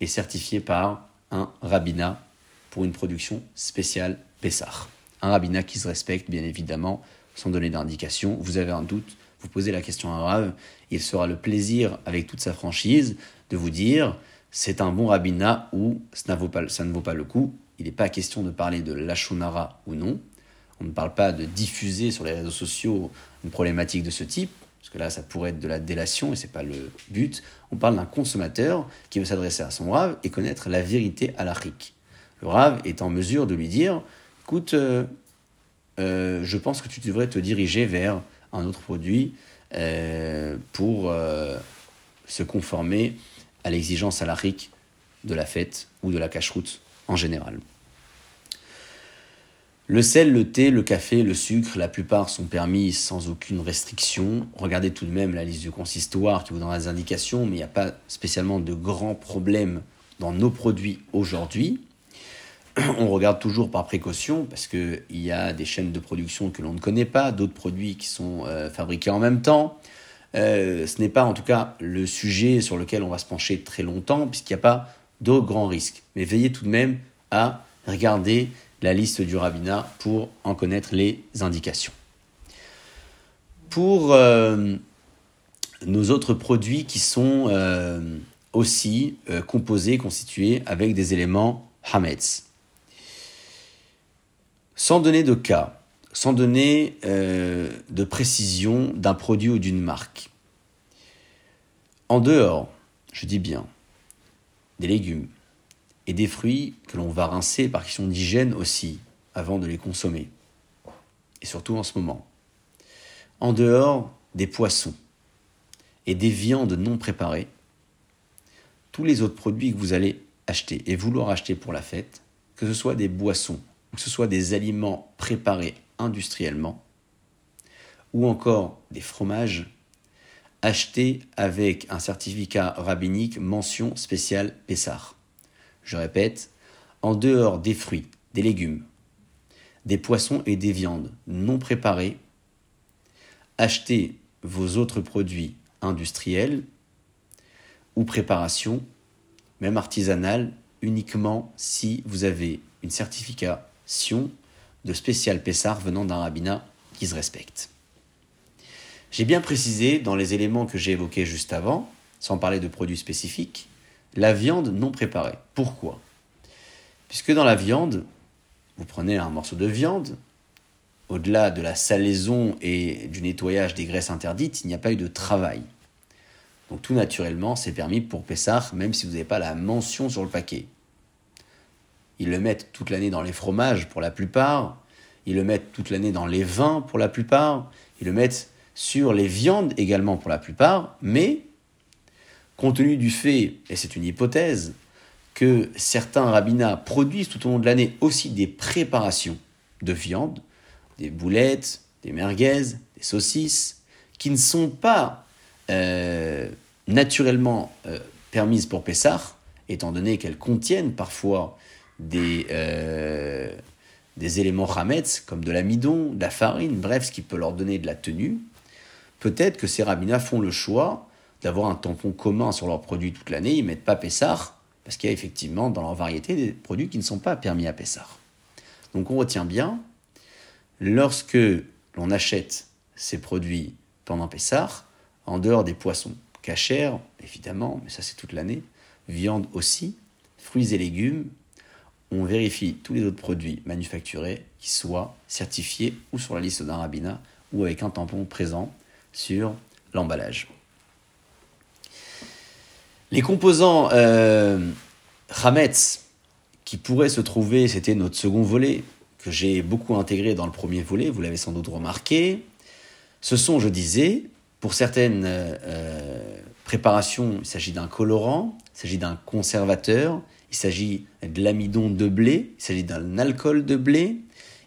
et certifiés par un rabbinat pour une production spéciale Pessar. Un rabbinat qui se respecte, bien évidemment, sans donner d'indication. Vous avez un doute, vous posez la question à Rav, il sera le plaisir, avec toute sa franchise, de vous dire c'est un bon rabbinat ou ça ne vaut pas, ça ne vaut pas le coup. Il n'est pas question de parler de lachonara ou non. On ne parle pas de diffuser sur les réseaux sociaux une problématique de ce type parce que là, ça pourrait être de la délation et c'est pas le but. On parle d'un consommateur qui veut s'adresser à son rave et connaître la vérité à la RIC. Le rave est en mesure de lui dire écoute, euh, euh, je pense que tu devrais te diriger vers un autre produit euh, pour se conformer à l'exigence à la RIC de la fête ou de la cache-route en général. Le sel, le thé, le café, le sucre, la plupart sont permis sans aucune restriction. Regardez tout de même la liste du consistoire qui vous donne des indications, mais il n'y a pas spécialement de grands problèmes dans nos produits aujourd'hui. On regarde toujours par précaution parce qu'il y a des chaînes de production que l'on ne connaît pas, d'autres produits qui sont euh, fabriqués en même temps. Euh, ce n'est pas en tout cas le sujet sur lequel on va se pencher très longtemps puisqu'il n'y a pas de grands risques. Mais veillez tout de même à regarder la liste du rabbinat pour en connaître les indications. Pour euh, nos autres produits qui sont euh, aussi euh, composés, constitués avec des éléments Hametz. Sans donner de cas, sans donner de précision d'un produit ou d'une marque. En dehors, je dis bien, des légumes, et des fruits que l'on va rincer par question d'hygiène aussi, avant de les consommer. Et surtout en ce moment. En dehors des poissons et des viandes non préparées, tous les autres produits que vous allez acheter et vouloir acheter pour la fête, que ce soit des boissons, que ce soit des aliments préparés industriellement, ou encore des fromages, achetés avec un certificat rabbinique mention spéciale Pessar je répète, en dehors des fruits, des légumes, des poissons et des viandes non préparées, achetez vos autres produits industriels ou préparations, même artisanales, uniquement si vous avez une certification de spécial Pessar venant d'un rabbinat qui se respecte. J'ai bien précisé dans les éléments que j'ai évoqués juste avant, sans parler de produits spécifiques, la viande non préparée. Pourquoi? Puisque dans la viande, vous prenez un morceau de viande, au-delà de la salaison et du nettoyage des graisses interdites, il n'y a pas eu de travail. Donc tout naturellement, c'est permis pour Pessah, même si vous n'avez pas la mention sur le paquet. Ils le mettent toute l'année dans les fromages pour la plupart, ils le mettent toute l'année dans les vins pour la plupart, ils le mettent sur les viandes également pour la plupart, mais compte tenu du fait, et c'est une hypothèse, que certains rabbinats produisent tout au long de l'année aussi des préparations de viande, des boulettes, des merguez, des saucisses, qui ne sont pas euh, naturellement euh, permises pour Pessah, étant donné qu'elles contiennent parfois des, euh, éléments hametz, comme de l'amidon, de la farine, bref, ce qui peut leur donner de la tenue. peut-être que ces rabbinats font le choix d'avoir un tampon commun sur leurs produits toute l'année, ils ne mettent pas Pessar, parce qu'il y a effectivement dans leur variété des produits qui ne sont pas permis à Pessar. Donc on retient bien, lorsque l'on achète ces produits pendant Pessar, en dehors des poissons cachers, évidemment, mais ça c'est toute l'année, viande aussi, fruits et légumes, on vérifie tous les autres produits manufacturés qui soient certifiés ou sur la liste d'un rabbinat ou avec un tampon présent sur l'emballage. Les composants euh, qui pourraient se trouver, c'était notre second volet, que j'ai beaucoup intégré dans le premier volet, vous l'avez sans doute remarqué. Ce sont, je disais, pour certaines euh, euh, préparations, il s'agit d'un colorant, il s'agit d'un conservateur, il s'agit de l'amidon de blé, il s'agit d'un alcool de blé,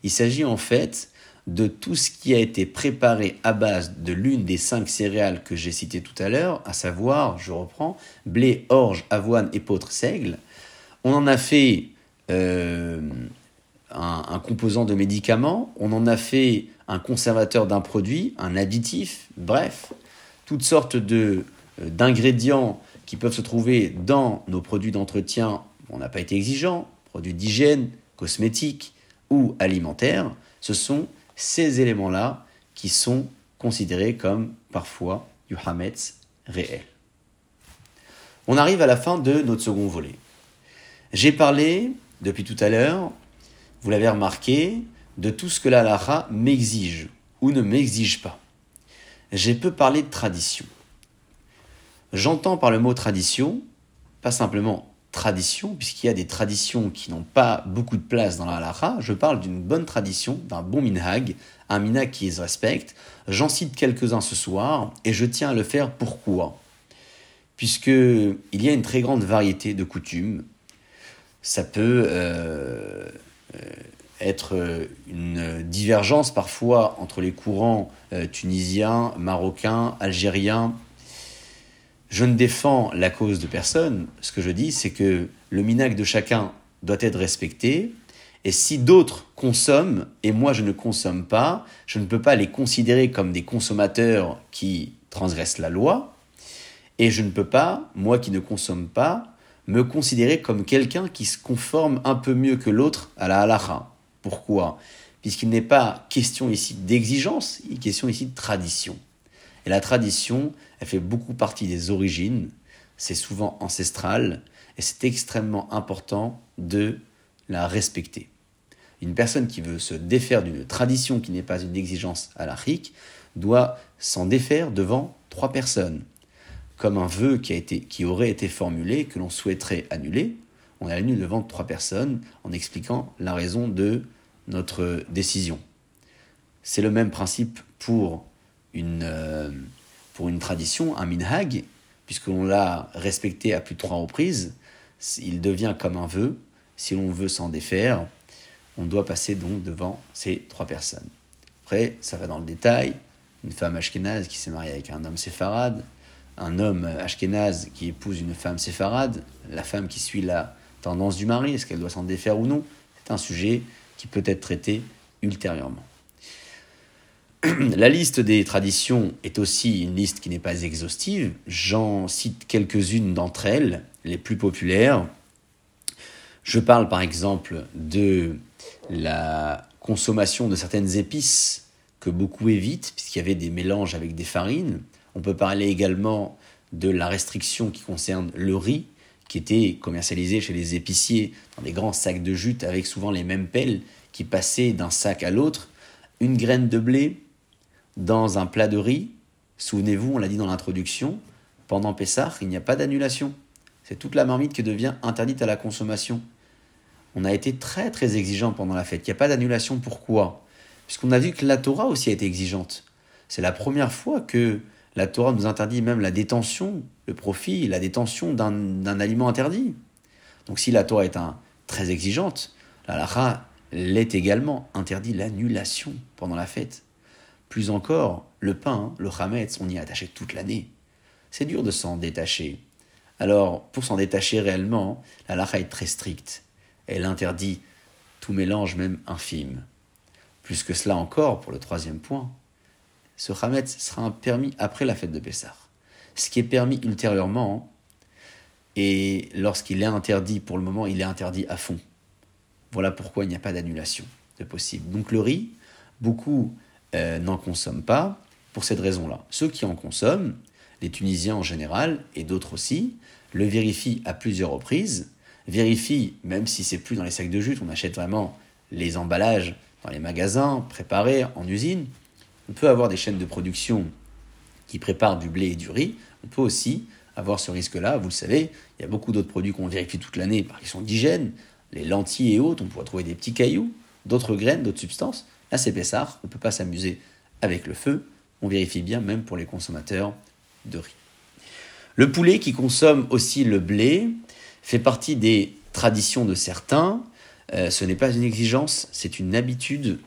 il s'agit en fait de tout ce qui a été préparé à base de l'une des cinq céréales que j'ai citées tout à l'heure, à savoir, je reprends, blé, orge, avoine, épeautre, seigle. On en a fait euh, un, composant de médicament, on en a fait un conservateur d'un produit, un additif, bref, toutes sortes de, euh, d'ingrédients qui peuvent se trouver dans nos produits d'entretien. On n'a pas été exigeant, produits d'hygiène, cosmétiques ou alimentaires, ce sont ces éléments-là qui sont considérés comme parfois du Hametz réel. On arrive à la fin de notre second volet. J'ai parlé, depuis tout à l'heure, vous l'avez remarqué, de tout ce que la m'exige ou ne m'exige pas. J'ai peu parlé de tradition. J'entends par le mot tradition, pas simplement tradition, puisqu'il y a des traditions qui n'ont pas beaucoup de place dans la halakha, je parle d'une bonne tradition, d'un bon minhag, un minhag qui se respecte. J'en cite quelques-uns ce soir, et je tiens à le faire pourquoi Puisque il y a une très grande variété de coutumes. Ça peut euh, euh, être une divergence parfois entre les courants euh, tunisiens, marocains, algériens, je ne défends la cause de personne. Ce que je dis, c'est que le minac de chacun doit être respecté. Et si d'autres consomment et moi je ne consomme pas, je ne peux pas les considérer comme des consommateurs qui transgressent la loi. Et je ne peux pas, moi qui ne consomme pas, me considérer comme quelqu'un qui se conforme un peu mieux que l'autre à la halakha. Pourquoi? Puisqu'il n'est pas question ici d'exigence, il est question ici de tradition. Et la tradition, elle fait beaucoup partie des origines, c'est souvent ancestral, et c'est extrêmement important de la respecter. Une personne qui veut se défaire d'une tradition qui n'est pas une exigence alachique doit s'en défaire devant trois personnes. Comme un vœu qui, aurait été formulé, que l'on souhaiterait annuler, on est venu devant trois personnes en expliquant la raison de notre décision. C'est le même principe pour une, euh, pour une tradition, un minhag, puisque l'on l'a respecté à plus de trois reprises, il devient comme un vœu. Si l'on veut s'en défaire, on doit passer donc devant ces trois personnes. Après, ça va dans le détail. Une femme ashkénaze qui s'est mariée avec un homme séfarade, un homme ashkénaze qui épouse une femme séfarade, la femme qui suit la tendance du mari, est-ce qu'elle doit s'en défaire ou non C'est un sujet qui peut être traité ultérieurement. La liste des traditions est aussi une liste qui n'est pas exhaustive. J'en cite quelques-unes d'entre elles, les plus populaires. Je parle par exemple de la consommation de certaines épices que beaucoup évitent, puisqu'il y avait des mélanges avec des farines. On peut parler également de la restriction qui concerne le riz, qui était commercialisé chez les épiciers dans des grands sacs de jute avec souvent les mêmes pelles qui passaient d'un sac à l'autre. Une graine de blé, dans un plat de riz, souvenez-vous, on l'a dit dans l'introduction, pendant Pessah, il n'y a pas d'annulation. C'est toute la marmite qui devient interdite à la consommation. On a été très très exigeant pendant la fête. Il n'y a pas d'annulation. Pourquoi? Puisqu'on a vu que la Torah aussi a été exigeante. C'est la première fois que la Torah nous interdit même la détention, le profit, la détention d'un aliment interdit. Donc si la Torah est très exigeante, la Lara l'est également, interdit l'annulation pendant la fête. Plus encore, le pain, le chametz, on y est attaché toute l'année. C'est dur de s'en détacher. Alors, pour s'en détacher réellement, la lacha est très stricte. Elle interdit tout mélange, même infime. Plus que cela encore, pour le troisième point, ce Hametz sera permis après la fête de Pessah. Ce qui est permis ultérieurement, et lorsqu'il est interdit pour le moment, il est interdit à fond. Voilà pourquoi il n'y a pas d'annulation de possible. Donc le riz, beaucoup euh, n'en consomment pas pour cette raison-là. Ceux qui en consomment, les Tunisiens en général, et d'autres aussi, le vérifient à plusieurs reprises, vérifient, même si c'est plus dans les sacs de jute, on achète vraiment les emballages dans les magasins, préparés en usine. On peut avoir des chaînes de production qui préparent du blé et du riz. On peut aussi avoir ce risque-là. Vous le savez, il y a beaucoup d'autres produits qu'on vérifie toute l'année par sont d'hygiène, les lentilles et autres, on pourrait trouver des petits cailloux, d'autres graines, d'autres substances. Là, c'est on ne peut pas s'amuser avec le feu. On vérifie bien, même pour les consommateurs de riz. Le poulet qui consomme aussi le blé fait partie des traditions de certains. Euh, ce n'est pas une exigence, c'est une habitude.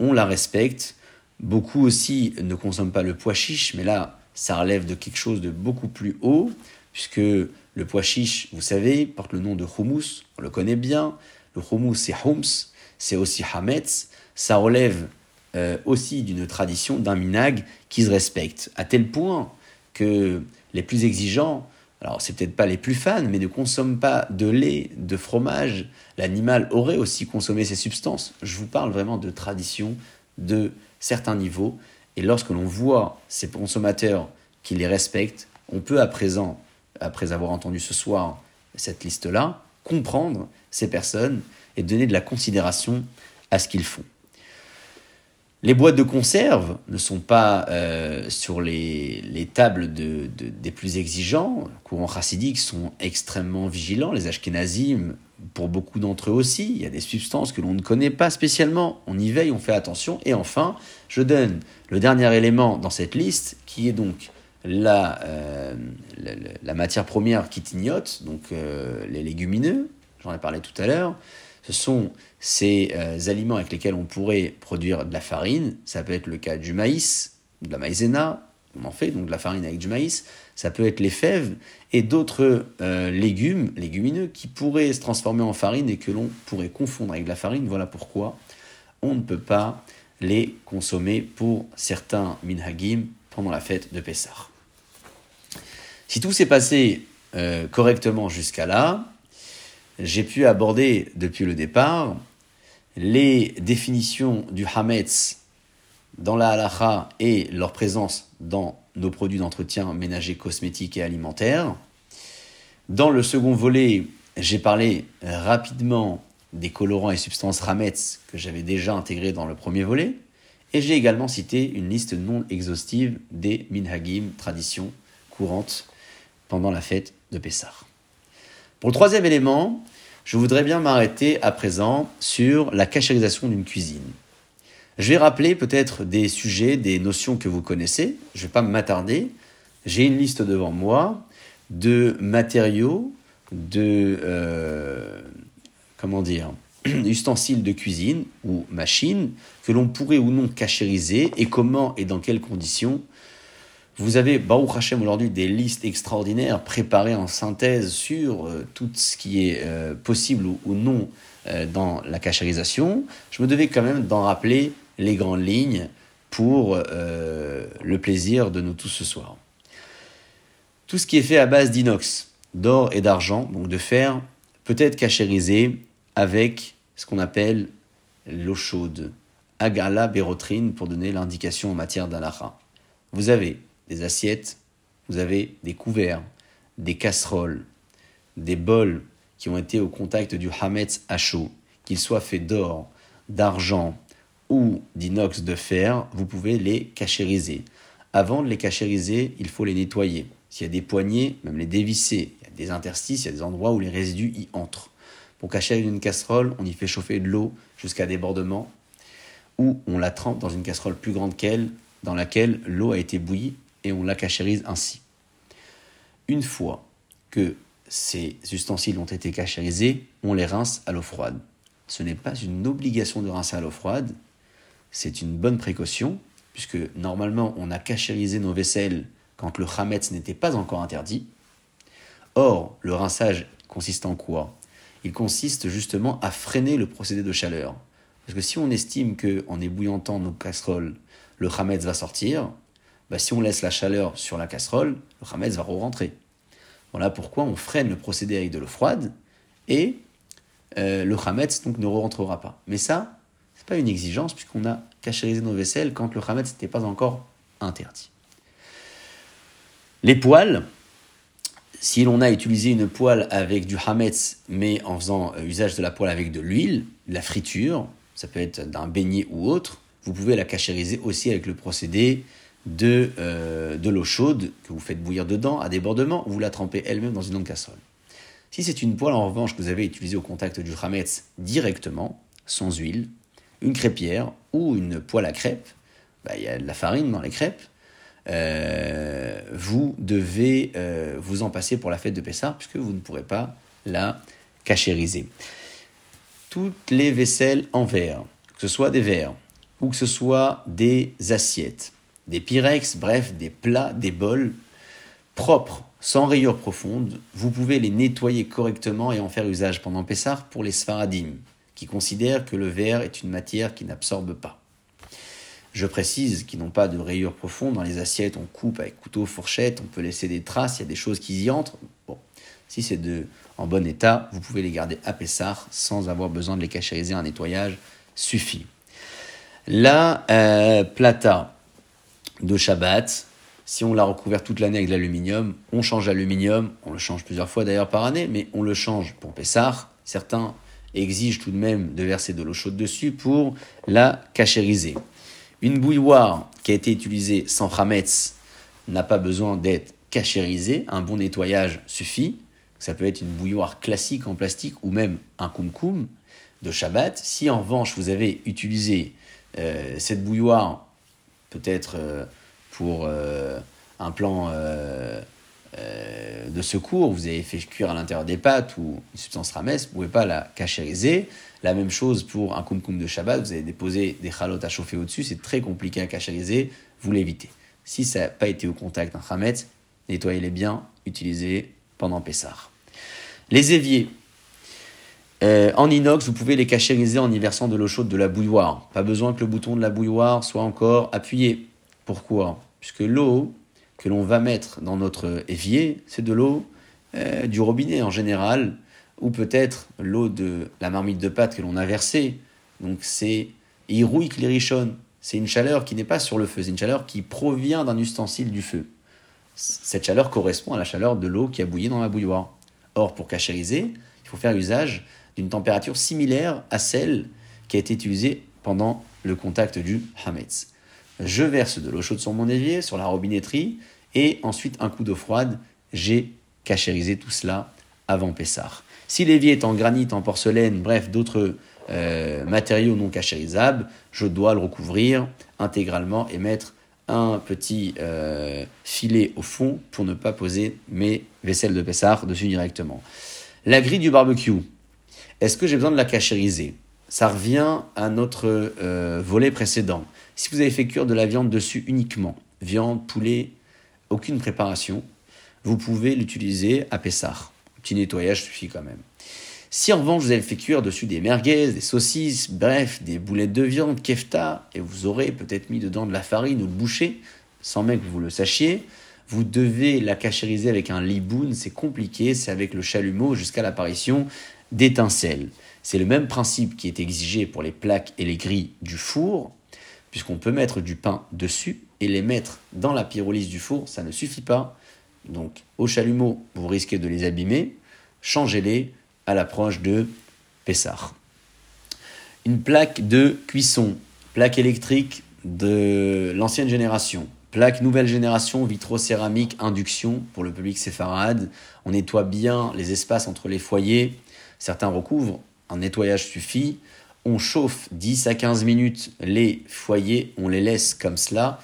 On la respecte. Beaucoup aussi ne consomment pas le pois chiche, mais là, ça relève de quelque chose de beaucoup plus haut, puisque le pois chiche, vous savez, porte le nom de hummus, on le connaît bien. Le hummus, c'est hums, c'est aussi hametz. Ça relève euh, aussi d'une tradition, d'un minag qui se respecte, à tel point que les plus exigeants, alors c'est peut-être pas les plus fans, mais ne consomment pas de lait, de fromage. L'animal aurait aussi consommé ces substances. Je vous parle vraiment de tradition de certains niveaux. Et lorsque l'on voit ces consommateurs qui les respectent, on peut à présent, après avoir entendu ce soir cette liste-là, comprendre ces personnes et donner de la considération à ce qu'ils font. Les boîtes de conserve ne sont pas euh, sur les, tables des plus exigeants. Les courants chassidiques sont extrêmement vigilants. Les ashkenazim, pour beaucoup d'entre eux aussi, il y a des substances que l'on ne connaît pas spécialement. On y veille, on fait attention. Et enfin, je donne le dernier élément dans cette liste, qui est donc la, euh, matière première qui tignote, donc euh, les légumineux. J'en ai parlé tout à l'heure ce sont ces euh, aliments avec lesquels on pourrait produire de la farine. Ça peut être le cas du maïs, de la maïzena, on en fait donc de la farine avec du maïs. Ça peut être les fèves et d'autres euh, légumes, légumineux, qui pourraient se transformer en farine et que l'on pourrait confondre avec de la farine. Voilà pourquoi on ne peut pas les consommer pour certains minhagim pendant la fête de Pessah. Si tout s'est passé euh, correctement jusqu'à là, j'ai pu aborder depuis le départ les définitions du Hametz dans la halacha et leur présence dans nos produits d'entretien ménager, cosmétiques et alimentaires. Dans le second volet, j'ai parlé rapidement des colorants et substances Hametz que j'avais déjà intégrés dans le premier volet. Et j'ai également cité une liste non exhaustive des minhagim, traditions courantes pendant la fête de Pessah. Pour le troisième élément, je voudrais bien m'arrêter à présent sur la cachérisation d'une cuisine. Je vais rappeler peut-être des sujets, des notions que vous connaissez. Je ne vais pas m'attarder. J'ai une liste devant moi de matériaux, de euh, comment dire, ustensiles de cuisine ou machines que l'on pourrait ou non cachériser et comment et dans quelles conditions vous avez, Baruch Hashem, aujourd'hui des listes extraordinaires préparées en synthèse sur euh, tout ce qui est euh, possible ou, non euh, dans la cachérisation. Je me devais quand même d'en rappeler les grandes lignes pour le plaisir de nous tous ce soir. Tout ce qui est fait à base d'inox, d'or et d'argent, donc de fer, peut être cachérisé avec ce qu'on appelle l'eau chaude, agala bérotrine pour donner l'indication en matière d'alaha. Vous avez des assiettes, vous avez des couverts, des casseroles, des bols qui ont été au contact du hametz à chaud, qu'ils soient faits d'or, d'argent ou d'inox de fer, vous pouvez les cachériser. Avant de les cachériser, il faut les nettoyer. S'il y a des poignées, même les dévisser. Il y a des interstices, il y a des endroits où les résidus y entrent. Pour cachériser une casserole, on y fait chauffer de l'eau jusqu'à débordement, ou on la trempe dans une casserole plus grande qu'elle, dans laquelle l'eau a été bouillie et on la cachérise ainsi. Une fois que ces ustensiles ont été cachérisés, on les rince à l'eau froide. Ce n'est pas une obligation de rincer à l'eau froide, c'est une bonne précaution, puisque normalement on a cachérisé nos vaisselles quand le chametz n'était pas encore interdit. Or, le rinçage consiste en quoi? Il consiste justement à freiner le procédé de chaleur. Parce que si on estime qu'en ébouillantant nos casseroles, le Hametz va sortir, bah, si on laisse la chaleur sur la casserole, le Hametz va re-rentrer. Voilà pourquoi on freine le procédé avec de l'eau froide et euh, le Hametz ne re-rentrera pas. Mais ça, c'est pas une exigence puisqu'on a cachérisé nos vaisselles quand le Hametz n'était pas encore interdit. Les poêles, si l'on a utilisé une poêle avec du hametz, mais en faisant euh, usage de la poêle avec de l'huile, de la friture, ça peut être d'un beignet ou autre, vous pouvez la cachériser aussi avec le procédé de, euh, de l'eau chaude que vous faites bouillir dedans à débordement, ou vous la trempez elle-même dans une longue casserole. Si c'est une poêle en revanche que vous avez utilisée au contact du hametz directement, sans huile, une crêpière ou une poêle à crêpes, bah, il y a de la farine dans les crêpes, euh, vous devez euh, vous en passer pour la fête de Pessah, puisque vous ne pourrez pas la cachériser. Toutes les vaisselles en verre, que ce soit des verres ou que ce soit des assiettes, des pyrex, bref, des plats, des bols propres, sans rayures profondes, vous pouvez les nettoyer correctement et en faire usage pendant Pessah pour les Sfaradim, qui considèrent que le verre est une matière qui n'absorbe pas. Je précise qu'ils n'ont pas de rayures profondes. Dans les assiettes, on coupe avec couteau, fourchette, on peut laisser des traces, il y a des choses qui y entrent. Bon, si c'est en bon état, vous pouvez les garder à Pessar sans avoir besoin de les cachériser. Un nettoyage suffit. La euh, plata de Shabbat, si on l'a recouvert toute l'année avec de l'aluminium, on change l'aluminium, on le change plusieurs fois d'ailleurs par année, mais on le change pour Pessar. Certains exigent tout de même de verser de l'eau chaude dessus pour la cachériser. Une bouilloire qui a été utilisée sans Hametz n'a pas besoin d'être cachérisée, un bon nettoyage suffit. Ça peut être une bouilloire classique en plastique ou même un kumkum de Shabbat. Si en revanche vous avez utilisé euh, cette bouilloire peut-être euh, pour euh, un plan de secours, vous avez fait cuire à l'intérieur des pâtes ou une substance ramesse, vous ne pouvez pas la cachériser. La même chose pour un kumkum de Shabbat, vous avez déposé des chalotes à chauffer au-dessus, c'est très compliqué à cachériser, vous l'évitez. Si ça n'a pas été au contact d'un chametz, nettoyez-les bien, utilisez pendant Pessah. Les éviers. Euh, en inox, vous pouvez les cachériser en y versant de l'eau chaude de la bouilloire. Pas besoin que le bouton de la bouilloire soit encore appuyé. Pourquoi? Puisque l'eau que l'on va mettre dans notre évier, c'est de l'eau euh, du robinet en général ou peut-être l'eau de la marmite de pâte que l'on a versée. Donc c'est Irouik richonne. C'est une chaleur qui n'est pas sur le feu, c'est une chaleur qui provient d'un ustensile du feu. Cette chaleur correspond à la chaleur de l'eau qui a bouilli dans la bouilloire. Or, pour cachériser, il faut faire usage d'une température similaire à celle qui a été utilisée pendant le contact du hametz. Je verse de l'eau chaude sur mon évier, sur la robinetterie, et ensuite un coup d'eau froide. J'ai cachérisé tout cela avant Pessah. Si l'évier est en granit, en porcelaine, bref, d'autres euh, matériaux non cachérisables, je dois le recouvrir intégralement et mettre un petit euh, filet au fond pour ne pas poser mes vaisselles de Pessard dessus directement. La grille du barbecue, est-ce que j'ai besoin de la cachériser? Ça revient à notre euh, volet précédent. Si vous avez fait cuire de la viande dessus uniquement, viande, poulet, aucune préparation, vous pouvez l'utiliser à Pessard petit nettoyage suffit quand même. Si en revanche vous avez fait cuire dessus des merguez, des saucisses, bref, des boulettes de viande, kefta, et vous aurez peut-être mis dedans de la farine ou le boucher, sans même que vous le sachiez, vous devez la cachériser avec un liboun, c'est compliqué, c'est avec le chalumeau jusqu'à l'apparition d'étincelles. C'est le même principe qui est exigé pour les plaques et les grilles du four, puisqu'on peut mettre du pain dessus et les mettre dans la pyrolyse du four, ça ne suffit pas. Donc au chalumeau, vous risquez de les abîmer, changez-les à l'approche de Pessar. Une plaque de cuisson, plaque électrique de l'ancienne génération, plaque nouvelle génération, vitro-céramique, induction pour le public séfarade. On nettoie bien les espaces entre les foyers. Certains recouvrent, un nettoyage suffit. On chauffe 10 à 15 minutes les foyers, on les laisse comme cela.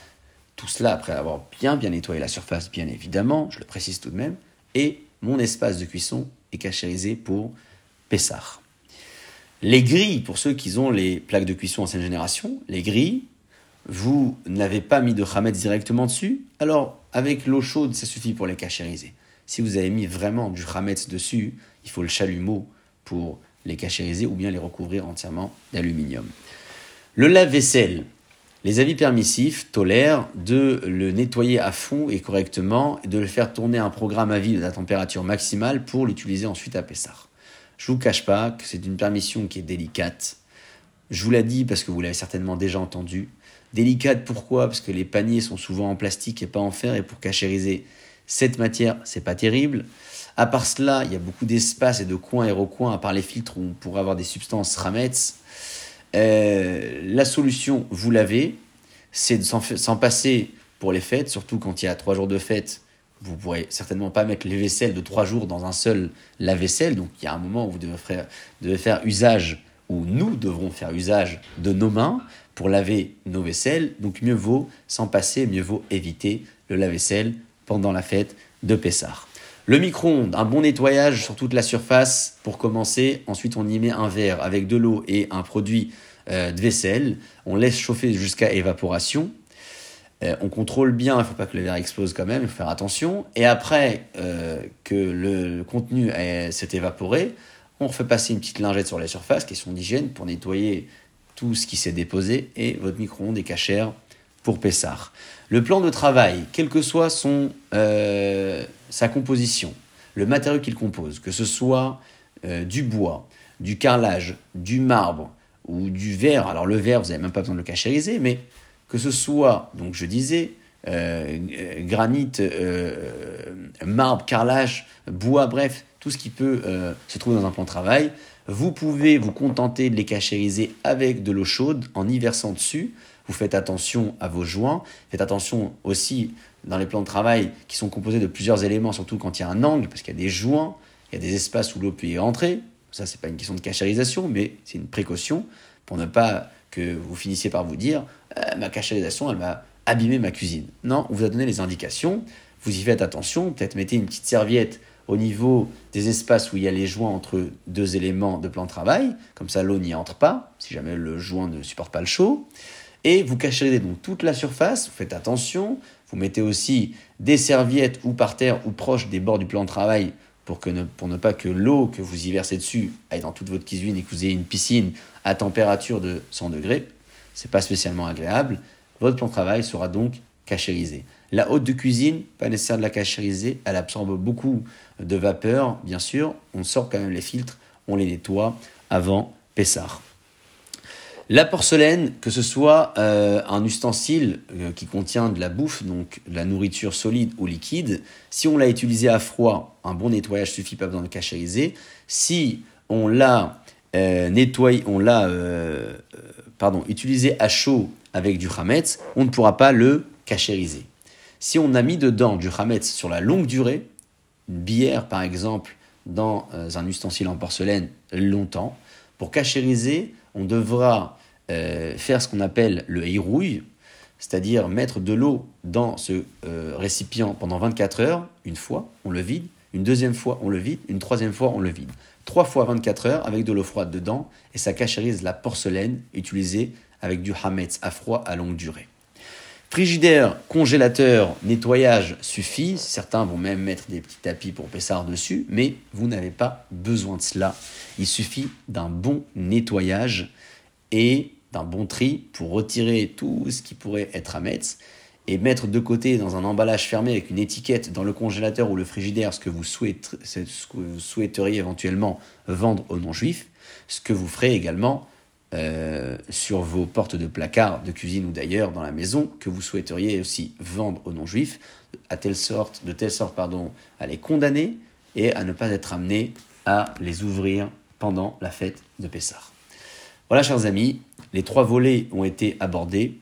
Tout cela après avoir bien bien nettoyé la surface, bien évidemment, je le précise tout de même, et mon espace de cuisson est cachérisé pour Pessar. Les grilles, pour ceux qui ont les plaques de cuisson ancienne génération, les grilles, vous n'avez pas mis de chametz directement dessus, alors avec l'eau chaude, ça suffit pour les cachériser. Si vous avez mis vraiment du chametz dessus, il faut le chalumeau pour les cachériser ou bien les recouvrir entièrement d'aluminium. Le lave-vaisselle, Les avis permissifs tolèrent de le nettoyer à fond et correctement et de le faire tourner un programme à vide à la température maximale pour l'utiliser ensuite à Pessar. Je vous cache pas que c'est une permission qui est délicate. Je vous l'ai dit parce que vous l'avez certainement déjà entendu. Délicate pourquoi? Parce que les paniers sont souvent en plastique et pas en fer et pour cachériser cette matière, c'est pas terrible. À part cela, il y a beaucoup d'espace et de coins et recoins, à part les filtres où on pourrait avoir des substances ramets. Euh, la solution, vous l'avez, c'est de s'en passer pour les fêtes, surtout quand il y a trois jours de fête. Vous pourrez certainement pas mettre les vaisselles de trois jours dans un seul lave-vaisselle. Donc il y a un moment où vous devez faire, devez faire usage, où nous devrons faire usage de nos mains pour laver nos vaisselles. Donc mieux vaut s'en passer, mieux vaut éviter le lave-vaisselle pendant la fête de Pessah. Le micro-ondes, un bon nettoyage sur toute la surface pour commencer. Ensuite, on y met un verre avec de l'eau et un produit euh, de vaisselle. On laisse chauffer jusqu'à évaporation. Euh, on contrôle bien, il ne faut pas que le verre explose quand même, il faut faire attention. Et après euh, que le, contenu s'est évaporé, on refait passer une petite lingette sur la surface, question d'hygiène, pour nettoyer tout ce qui s'est déposé. Et votre micro-ondes est cachère pour Pessar. Le plan de travail, quelle que soit euh, sa composition, le matériau qu'il compose, que ce soit euh, du bois, du carrelage, du marbre ou du verre, alors le verre, vous n'avez même pas besoin de le cachériser, mais que ce soit, donc je disais, euh, granit, marbre, carrelage, bois, bref, tout ce qui peut se trouver dans un plan de travail, vous pouvez vous contenter de les cachériser avec de l'eau chaude en y versant dessus vous faites attention à vos joints, faites attention aussi dans les plans de travail qui sont composés de plusieurs éléments, surtout quand il y a un angle, parce qu'il y a des joints, il y a des espaces où l'eau peut y entrer. Ça, c'est pas une question de cachérisation, mais c'est une précaution pour ne pas que vous finissiez par vous dire euh, ma cachérisation, elle va abîmer ma cuisine. Non, on vous a donné les indications, vous y faites attention, peut-être mettez une petite serviette au niveau des espaces où il y a les joints entre deux éléments de plan de travail, comme ça l'eau n'y entre pas, si jamais le joint ne supporte pas le chaud et vous cachez donc toute la surface, vous faites attention, vous mettez aussi des serviettes ou par terre ou proche des bords du plan de travail pour, que ne, pour ne pas que l'eau que vous y versez dessus aille dans toute votre cuisine et que vous ayez une piscine à température de 100 degrés. C'est pas spécialement agréable. Votre plan de travail sera donc cachérisé. La haute de cuisine, pas nécessaire de la cachériser, elle absorbe beaucoup de vapeur, bien sûr. On sort quand même les filtres, on les nettoie avant Pessard. La porcelaine, que ce soit euh, un ustensile euh, qui contient de la bouffe, donc de la nourriture solide ou liquide, si on l'a utilisé à froid, un bon nettoyage suffit pas besoin de cachériser. Si on l'a euh, nettoyé, on l'a pardon, utilisé à chaud avec du hametz, on ne pourra pas le cachériser. Si on a mis dedans du hametz sur la longue durée, une bière par exemple, dans un ustensile en porcelaine longtemps, pour cachériser, on devra euh, faire ce qu'on appelle le hérouille, c'est-à-dire mettre de l'eau dans ce euh, récipient pendant 24 heures, une fois, on le vide, une deuxième fois, on le vide, une troisième fois, on le vide. Trois fois 24 heures avec de l'eau froide dedans, et ça cachérise la porcelaine utilisée avec du hametz à froid à longue durée. Frigidaire, congélateur, nettoyage suffit. Certains vont même mettre des petits tapis pour Pessard dessus, mais vous n'avez pas besoin de cela. Il suffit d'un bon nettoyage et d'un bon tri pour retirer tout ce qui pourrait être à mettre et mettre de côté dans un emballage fermé avec une étiquette dans le congélateur ou le frigidaire ce que vous, souhaiteriez éventuellement vendre aux non-juifs, ce que vous ferez également euh, sur vos portes de placard de cuisine ou d'ailleurs dans la maison que vous souhaiteriez aussi vendre aux non-juifs, à telle sorte, de telle sorte pardon, à les condamner et à ne pas être amené à les ouvrir pendant la fête de Pessah. Voilà, chers amis, les trois volets ont été abordés.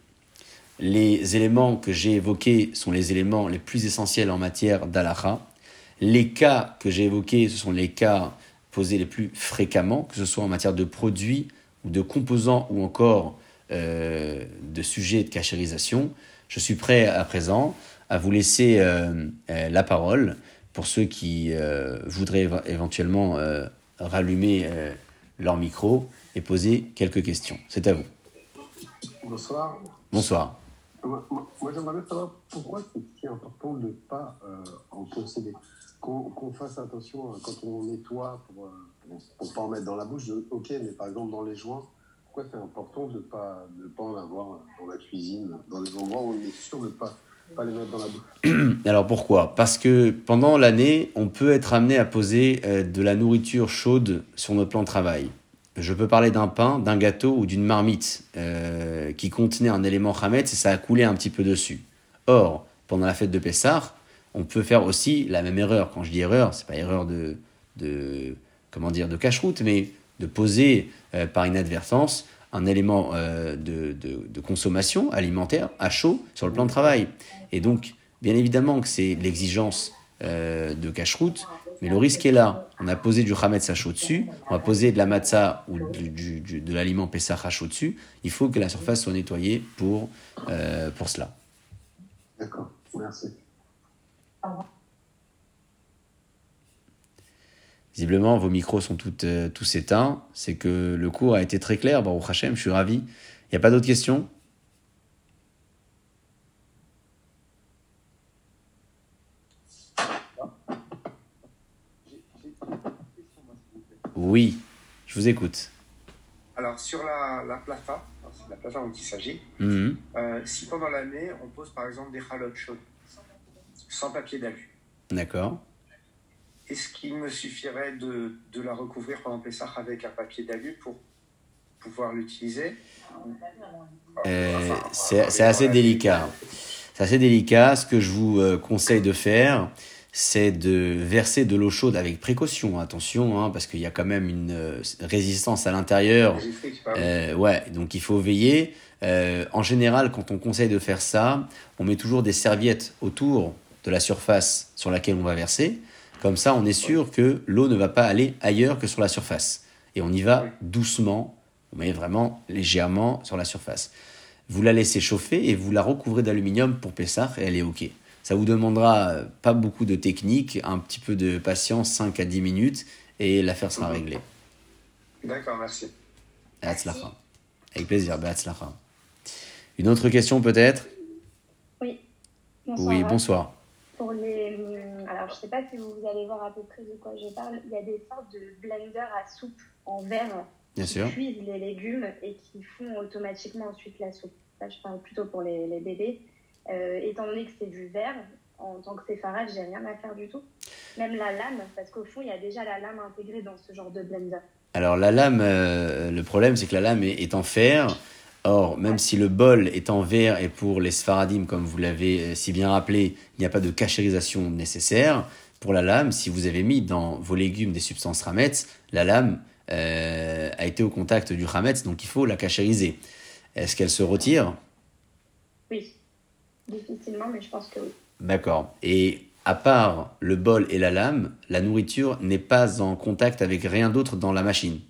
Les éléments que j'ai évoqués sont les éléments les plus essentiels en matière d'alaha. Les cas que j'ai évoqués, ce sont les cas posés les plus fréquemment, que ce soit en matière de produits, ou de composants ou encore euh, de sujets de cachérisation, je suis prêt à présent à vous laisser euh, euh, la parole pour ceux qui voudraient éventuellement rallumer leur micro et poser quelques questions. C'est à vous. Bonsoir. Bonsoir. Moi, j'aimerais bien savoir pourquoi c'est important de ne pas en posséder. Qu'on fasse attention quand on nettoie pour pour pas en mettre dans la bouche, ok, mais par exemple dans les joints, pourquoi c'est important de ne pas, de pas en avoir dans la cuisine, dans les endroits où on est sûr de ne pas, pas les mettre dans la bouche? Alors pourquoi? Parce que pendant l'année, on peut être amené à poser euh, de la nourriture chaude sur notre plan de travail. Je peux parler d'un pain, d'un gâteau ou d'une marmite euh, qui contenait un élément chametz et ça a coulé un petit peu dessus. Or, pendant la fête de Pessah, on peut faire aussi la même erreur. Quand je dis erreur, c'est pas erreur de comment dire de cache-route, mais de poser euh, par inadvertance un élément euh, de, de, de, consommation alimentaire à chaud sur le plan de travail. Et donc, bien évidemment que c'est l'exigence euh, de cache-route, mais le risque est là. On a posé du chametz à chaud dessus, on a posé de la matzah ou du, du, du, de l'aliment Pessah à chaud dessus. Il faut que la surface soit nettoyée pour, euh, pour cela. D'accord, merci. Visiblement, vos micros sont toutes, euh, tous éteints. C'est que le cours a été très clair. Baruch Hashem, je suis ravi. Il n'y a pas d'autres questions? Oui, je vous écoute. Alors, sur la, la plata, c'est la plata dont il s'agit, Mhm. euh, si pendant l'année, on pose par exemple des chalotes chaudes, sans papier d'alu, D'accord. Est-ce qu'il me suffirait de, de la recouvrir pendant Pessah avec un papier d'alu pour pouvoir l'utiliser Euh, Enfin, c'est euh, c'est assez délicat. C'est assez délicat. Ce que je vous euh, conseille de faire, c'est de verser de l'eau chaude avec précaution. Attention, hein, parce qu'il y a quand même une résistance à l'intérieur. Euh, ouais, donc il faut veiller. Euh, en général, quand on conseille de faire ça, on met toujours des serviettes autour de la surface sur laquelle on va verser. Comme ça, on est sûr que l'eau ne va pas aller ailleurs que sur la surface. Et on y va doucement, met vraiment légèrement sur la surface. Vous la laissez chauffer et vous la recouvrez d'aluminium pour Pessah et elle est OK. Ça vous demandera euh, pas beaucoup de technique, un petit peu de patience, 5 à 10 minutes, et l'affaire sera réglée. D'accord, merci. Avec plaisir, Behatzlacha. Une autre question peut-être? Oui. Bonsoir. Oui, bonsoir. Pour les, hum, alors, je ne sais pas si vous allez voir à peu près de quoi je parle. Il y a des sortes de blenders à soupe en verre Bien qui sûr. cuisent les légumes et qui font automatiquement ensuite la soupe. Là, je parle plutôt pour les, les bébés. Euh, étant donné que c'est du verre, en tant que séfarade, j'ai rien à faire du tout. Même la lame, parce qu'au fond, il y a déjà la lame intégrée dans ce genre de blender. Alors la lame, euh, le problème c'est que la lame est, est en fer. Or, même si le bol est en verre et pour les sfaradim, comme vous l'avez euh, si bien rappelé, il n'y a pas de cachérisation nécessaire, pour la lame, si vous avez mis dans vos légumes des substances rametz, la lame euh, a été au contact du rametz, donc il faut la cachériser. Est-ce qu'elle se retire? Oui. Difficilement, mais je pense que oui. D'accord. Et à part le bol et la lame, la nourriture n'est pas en contact avec rien d'autre dans la machine?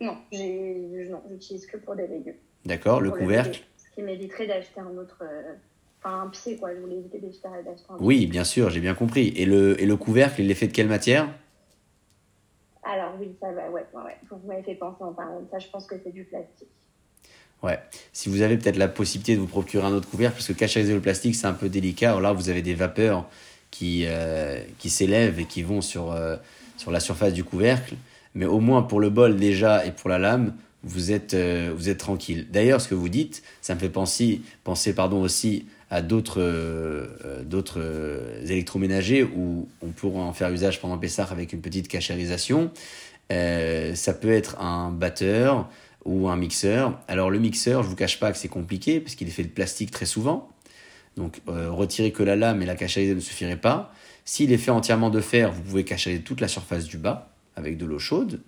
Non, j'utilise que pour des légumes. D'accord Le couvercle. Ce qui m'éviterait d'acheter un autre. euh, Enfin, un pied, quoi. Je voulais éviter d'acheter un Oui, bien sûr, j'ai bien compris. Et le, et le couvercle, il est fait de quelle matière? Alors, oui, ça va, ouais, ouais, ouais. Vous m'avez fait penser en parlant de ça. Je pense que c'est du plastique. Ouais. Si vous avez peut-être la possibilité de vous procurer un autre couvercle, parce que cachériser le plastique, c'est un peu délicat. Alors là, vous avez des vapeurs qui, euh, qui s'élèvent et qui vont sur, euh, sur la surface du couvercle. Mais au moins pour le bol déjà et pour la lame, vous êtes, euh, vous êtes tranquille. D'ailleurs, ce que vous dites, ça me fait penser, penser pardon, aussi à d'autres euh, euh, d'autres électroménagers où on pourra en faire usage pendant Pessah avec une petite cachérisation. Ça peut être un batteur ou un mixeur. Alors le mixeur, je vous cache pas que c'est compliqué parce qu'il est fait de plastique très souvent. Donc retirer que la lame et la cachériser ne suffirait pas. S'il est fait entièrement de fer, vous pouvez cachériser toute la surface du bas avec de l'eau chaude.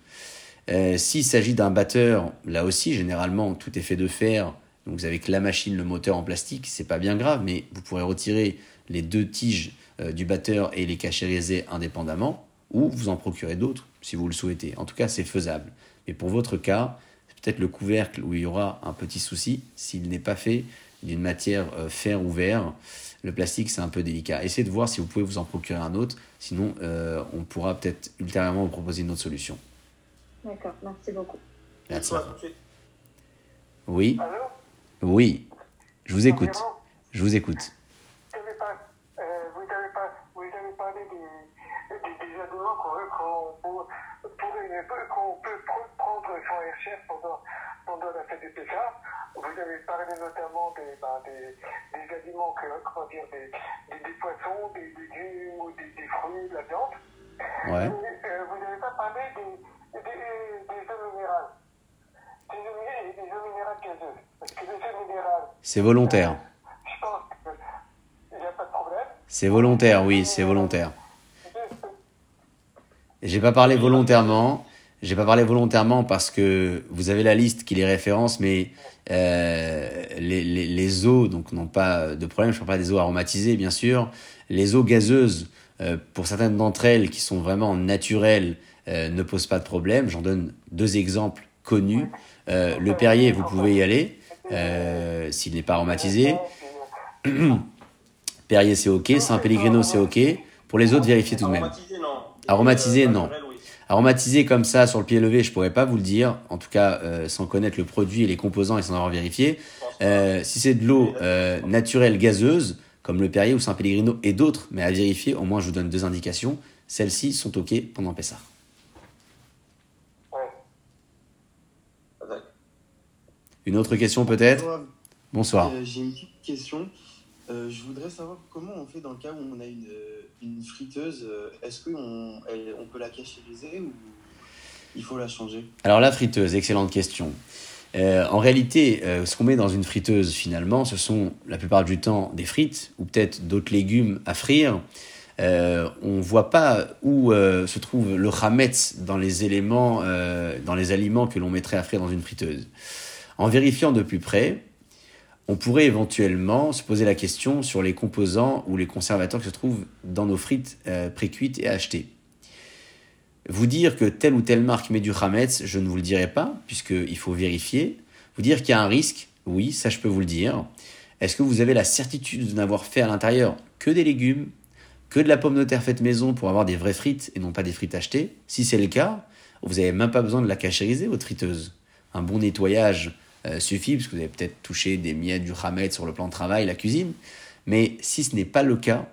Euh, S'il s'agit d'un batteur, là aussi, généralement, tout est fait de fer. Donc vous avez que la machine, le moteur en plastique, c'est pas bien grave, mais vous pourrez retirer les deux tiges euh, du batteur et les cachériser indépendamment, ou vous en procurer d'autres si vous le souhaitez. En tout cas, c'est faisable. Mais pour votre cas, c'est peut-être le couvercle où il y aura un petit souci s'il n'est pas fait d'une matière euh, fer ou verre. Le plastique, c'est un peu délicat. Essayez de voir si vous pouvez vous en procurer un autre. Sinon, euh, on pourra peut-être ultérieurement vous proposer une autre solution. D'accord, merci beaucoup. Merci. Oui, Allô oui, je vous écoute. Je vous écoute. vous, avez parlé des, des, des qu'on peut air cher pendant, fête de Pessah. Vous avez parlé notamment des, ben, des, des aliments, que, comment dire, des, des, des poissons, des légumes ou des, fruits, de la viande. Ouais. Euh, vous n'avez pas parlé des, des, des eaux minérales. Des eaux, mi- des eaux minérales gazeuses. Parce que les eaux minérales, C'est volontaire. je pense qu'il n'y a pas de problème. C'est volontaire, oui, c'est volontaire. J'ai pas parlé volontairement. J'ai pas parlé volontairement parce que vous avez la liste qui les référence, mais euh, les, les, les eaux donc n'ont pas de problème. Je parle pas des eaux aromatisées, bien sûr. Les eaux gazeuses, euh, pour certaines d'entre elles qui sont vraiment naturelles, euh, ne posent pas de problème. J'en donne deux exemples connus. Euh, le Perrier, vous pouvez y aller euh, s'il n'est pas aromatisé. Perrier, c'est ok. Saint Pellegrino, c'est ok. Pour les autres, vérifiez tout de même. Aromatisé, non. Aromatisé, comme ça sur le pied levé, je pourrais pas vous le dire. En tout cas, euh, sans connaître le produit et les composants et sans avoir vérifié. Euh, si c'est de l'eau euh, naturelle gazeuse, comme le Perrier ou Saint Pellegrino et d'autres, mais à vérifier, au moins je vous donne deux indications. Celles-ci sont ok pendant Pessah. Une autre question peut-être? Bonsoir. Bonsoir. Euh, J'ai une petite question. Euh, je voudrais savoir comment on fait dans le cas où on a une, une friteuse. euh, Est-ce qu'on on peut la cachériser ou il faut la changer? Alors la friteuse, excellente question. Euh, en réalité, ce qu'on met dans une friteuse finalement, ce sont la plupart du temps des frites ou peut-être d'autres légumes à frire. On voit pas où se trouve le chametz dans les éléments, dans les aliments que l'on mettrait à frire dans une friteuse. En vérifiant de plus près, on pourrait éventuellement se poser la question sur les composants ou les conservateurs qui se trouvent dans nos frites euh, pré-cuites et achetées. Vous dire que telle ou telle marque met du Hametz, je ne vous le dirai pas, puisqu'il faut vérifier. Vous dire qu'il y a un risque, oui, ça je peux vous le dire. Est-ce que vous avez la certitude de n'avoir fait à l'intérieur que des légumes, que de la pomme de terre faite maison pour avoir des vraies frites et non pas des frites achetées? Si c'est le cas, vous n'avez même pas besoin de la cachériser, votre friteuse. Un bon nettoyage euh, suffit, parce que vous avez peut-être touché des miettes du Hametz sur le plan de travail, la cuisine. Mais si ce n'est pas le cas,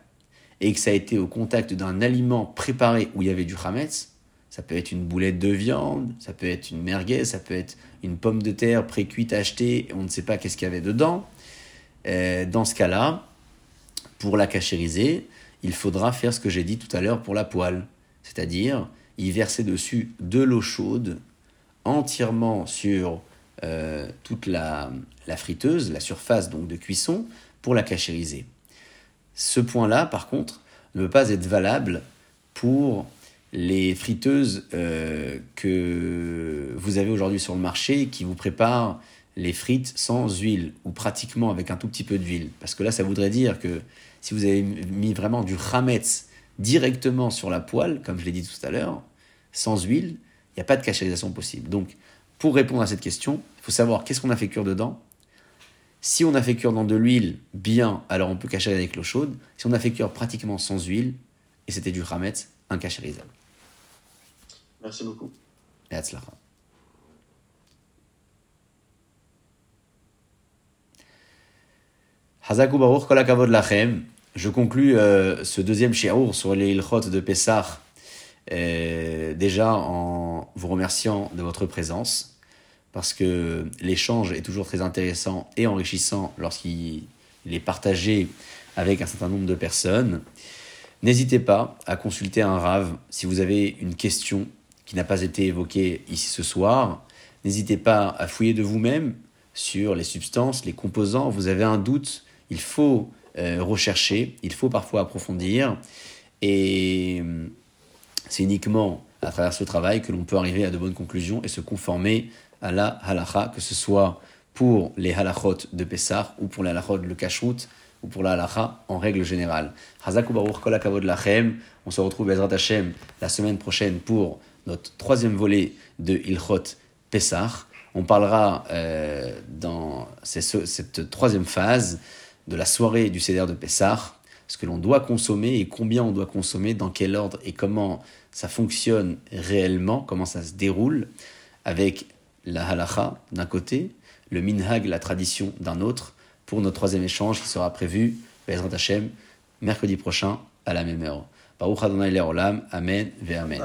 et que ça a été au contact d'un aliment préparé où il y avait du Hametz, ça peut être une boulette de viande, ça peut être une merguez, ça peut être une pomme de terre pré-cuite achetée, et on ne sait pas qu'est-ce qu'il y avait dedans. Euh, dans ce cas-là, pour la cachériser, il faudra faire ce que j'ai dit tout à l'heure pour la poêle, c'est-à-dire y verser dessus de l'eau chaude entièrement sur euh, toute la, friteuse, la surface donc de cuisson, pour la cachériser. Ce point-là, par contre, ne peut pas être valable pour les friteuses euh, que vous avez aujourd'hui sur le marché qui vous préparent les frites sans huile ou pratiquement avec un tout petit peu d'huile. Parce que là, ça voudrait dire que si vous avez mis vraiment du chametz directement sur la poêle, comme je l'ai dit tout à l'heure, sans huile, il n'y a pas de cachérisation possible. Donc, pour répondre à cette question, il faut savoir qu'est-ce qu'on a fait cuire dedans. Si on a fait cuire dans de l'huile, bien, alors on peut cachériser avec l'eau chaude. Si on a fait cuire pratiquement sans huile, et c'était du chametz, incachérisable. Merci beaucoup. Et hatzlacha. Hazaku Baruch Kol Lachem. Je conclus euh, ce deuxième shiur sur les ilchot de Pessah déjà en vous remerciant de votre présence parce que l'échange est toujours très intéressant et enrichissant lorsqu'il il est partagé avec un certain nombre de personnes. N'hésitez pas à consulter un rave si vous avez une question qui n'a pas été évoquée ici ce soir. N'hésitez pas à fouiller de vous-même sur les substances, les composants. Vous avez un doute, il faut euh, rechercher, il faut parfois approfondir. Et euh, c'est uniquement à travers ce travail que l'on peut arriver à de bonnes conclusions et se conformer à la halacha, que ce soit pour les halachot de Pessah ou pour les halachot de le kashrut ou pour la halacha en règle générale. Lachem. On se retrouve Bezrat Hashem la semaine prochaine pour notre troisième volet de Ilchot Pessah. On parlera euh, dans cette troisième phase de la soirée du Seder de Pessah, ce que l'on doit consommer et combien on doit consommer, dans quel ordre et comment ça fonctionne réellement, comment ça se déroule, avec la halacha d'un côté, le minhag, la tradition d'un autre, pour notre troisième échange qui sera prévu, Bezrat Hashem, mercredi prochain à la même heure. Baruch Adonai Le'olam, Amen, ve Amen.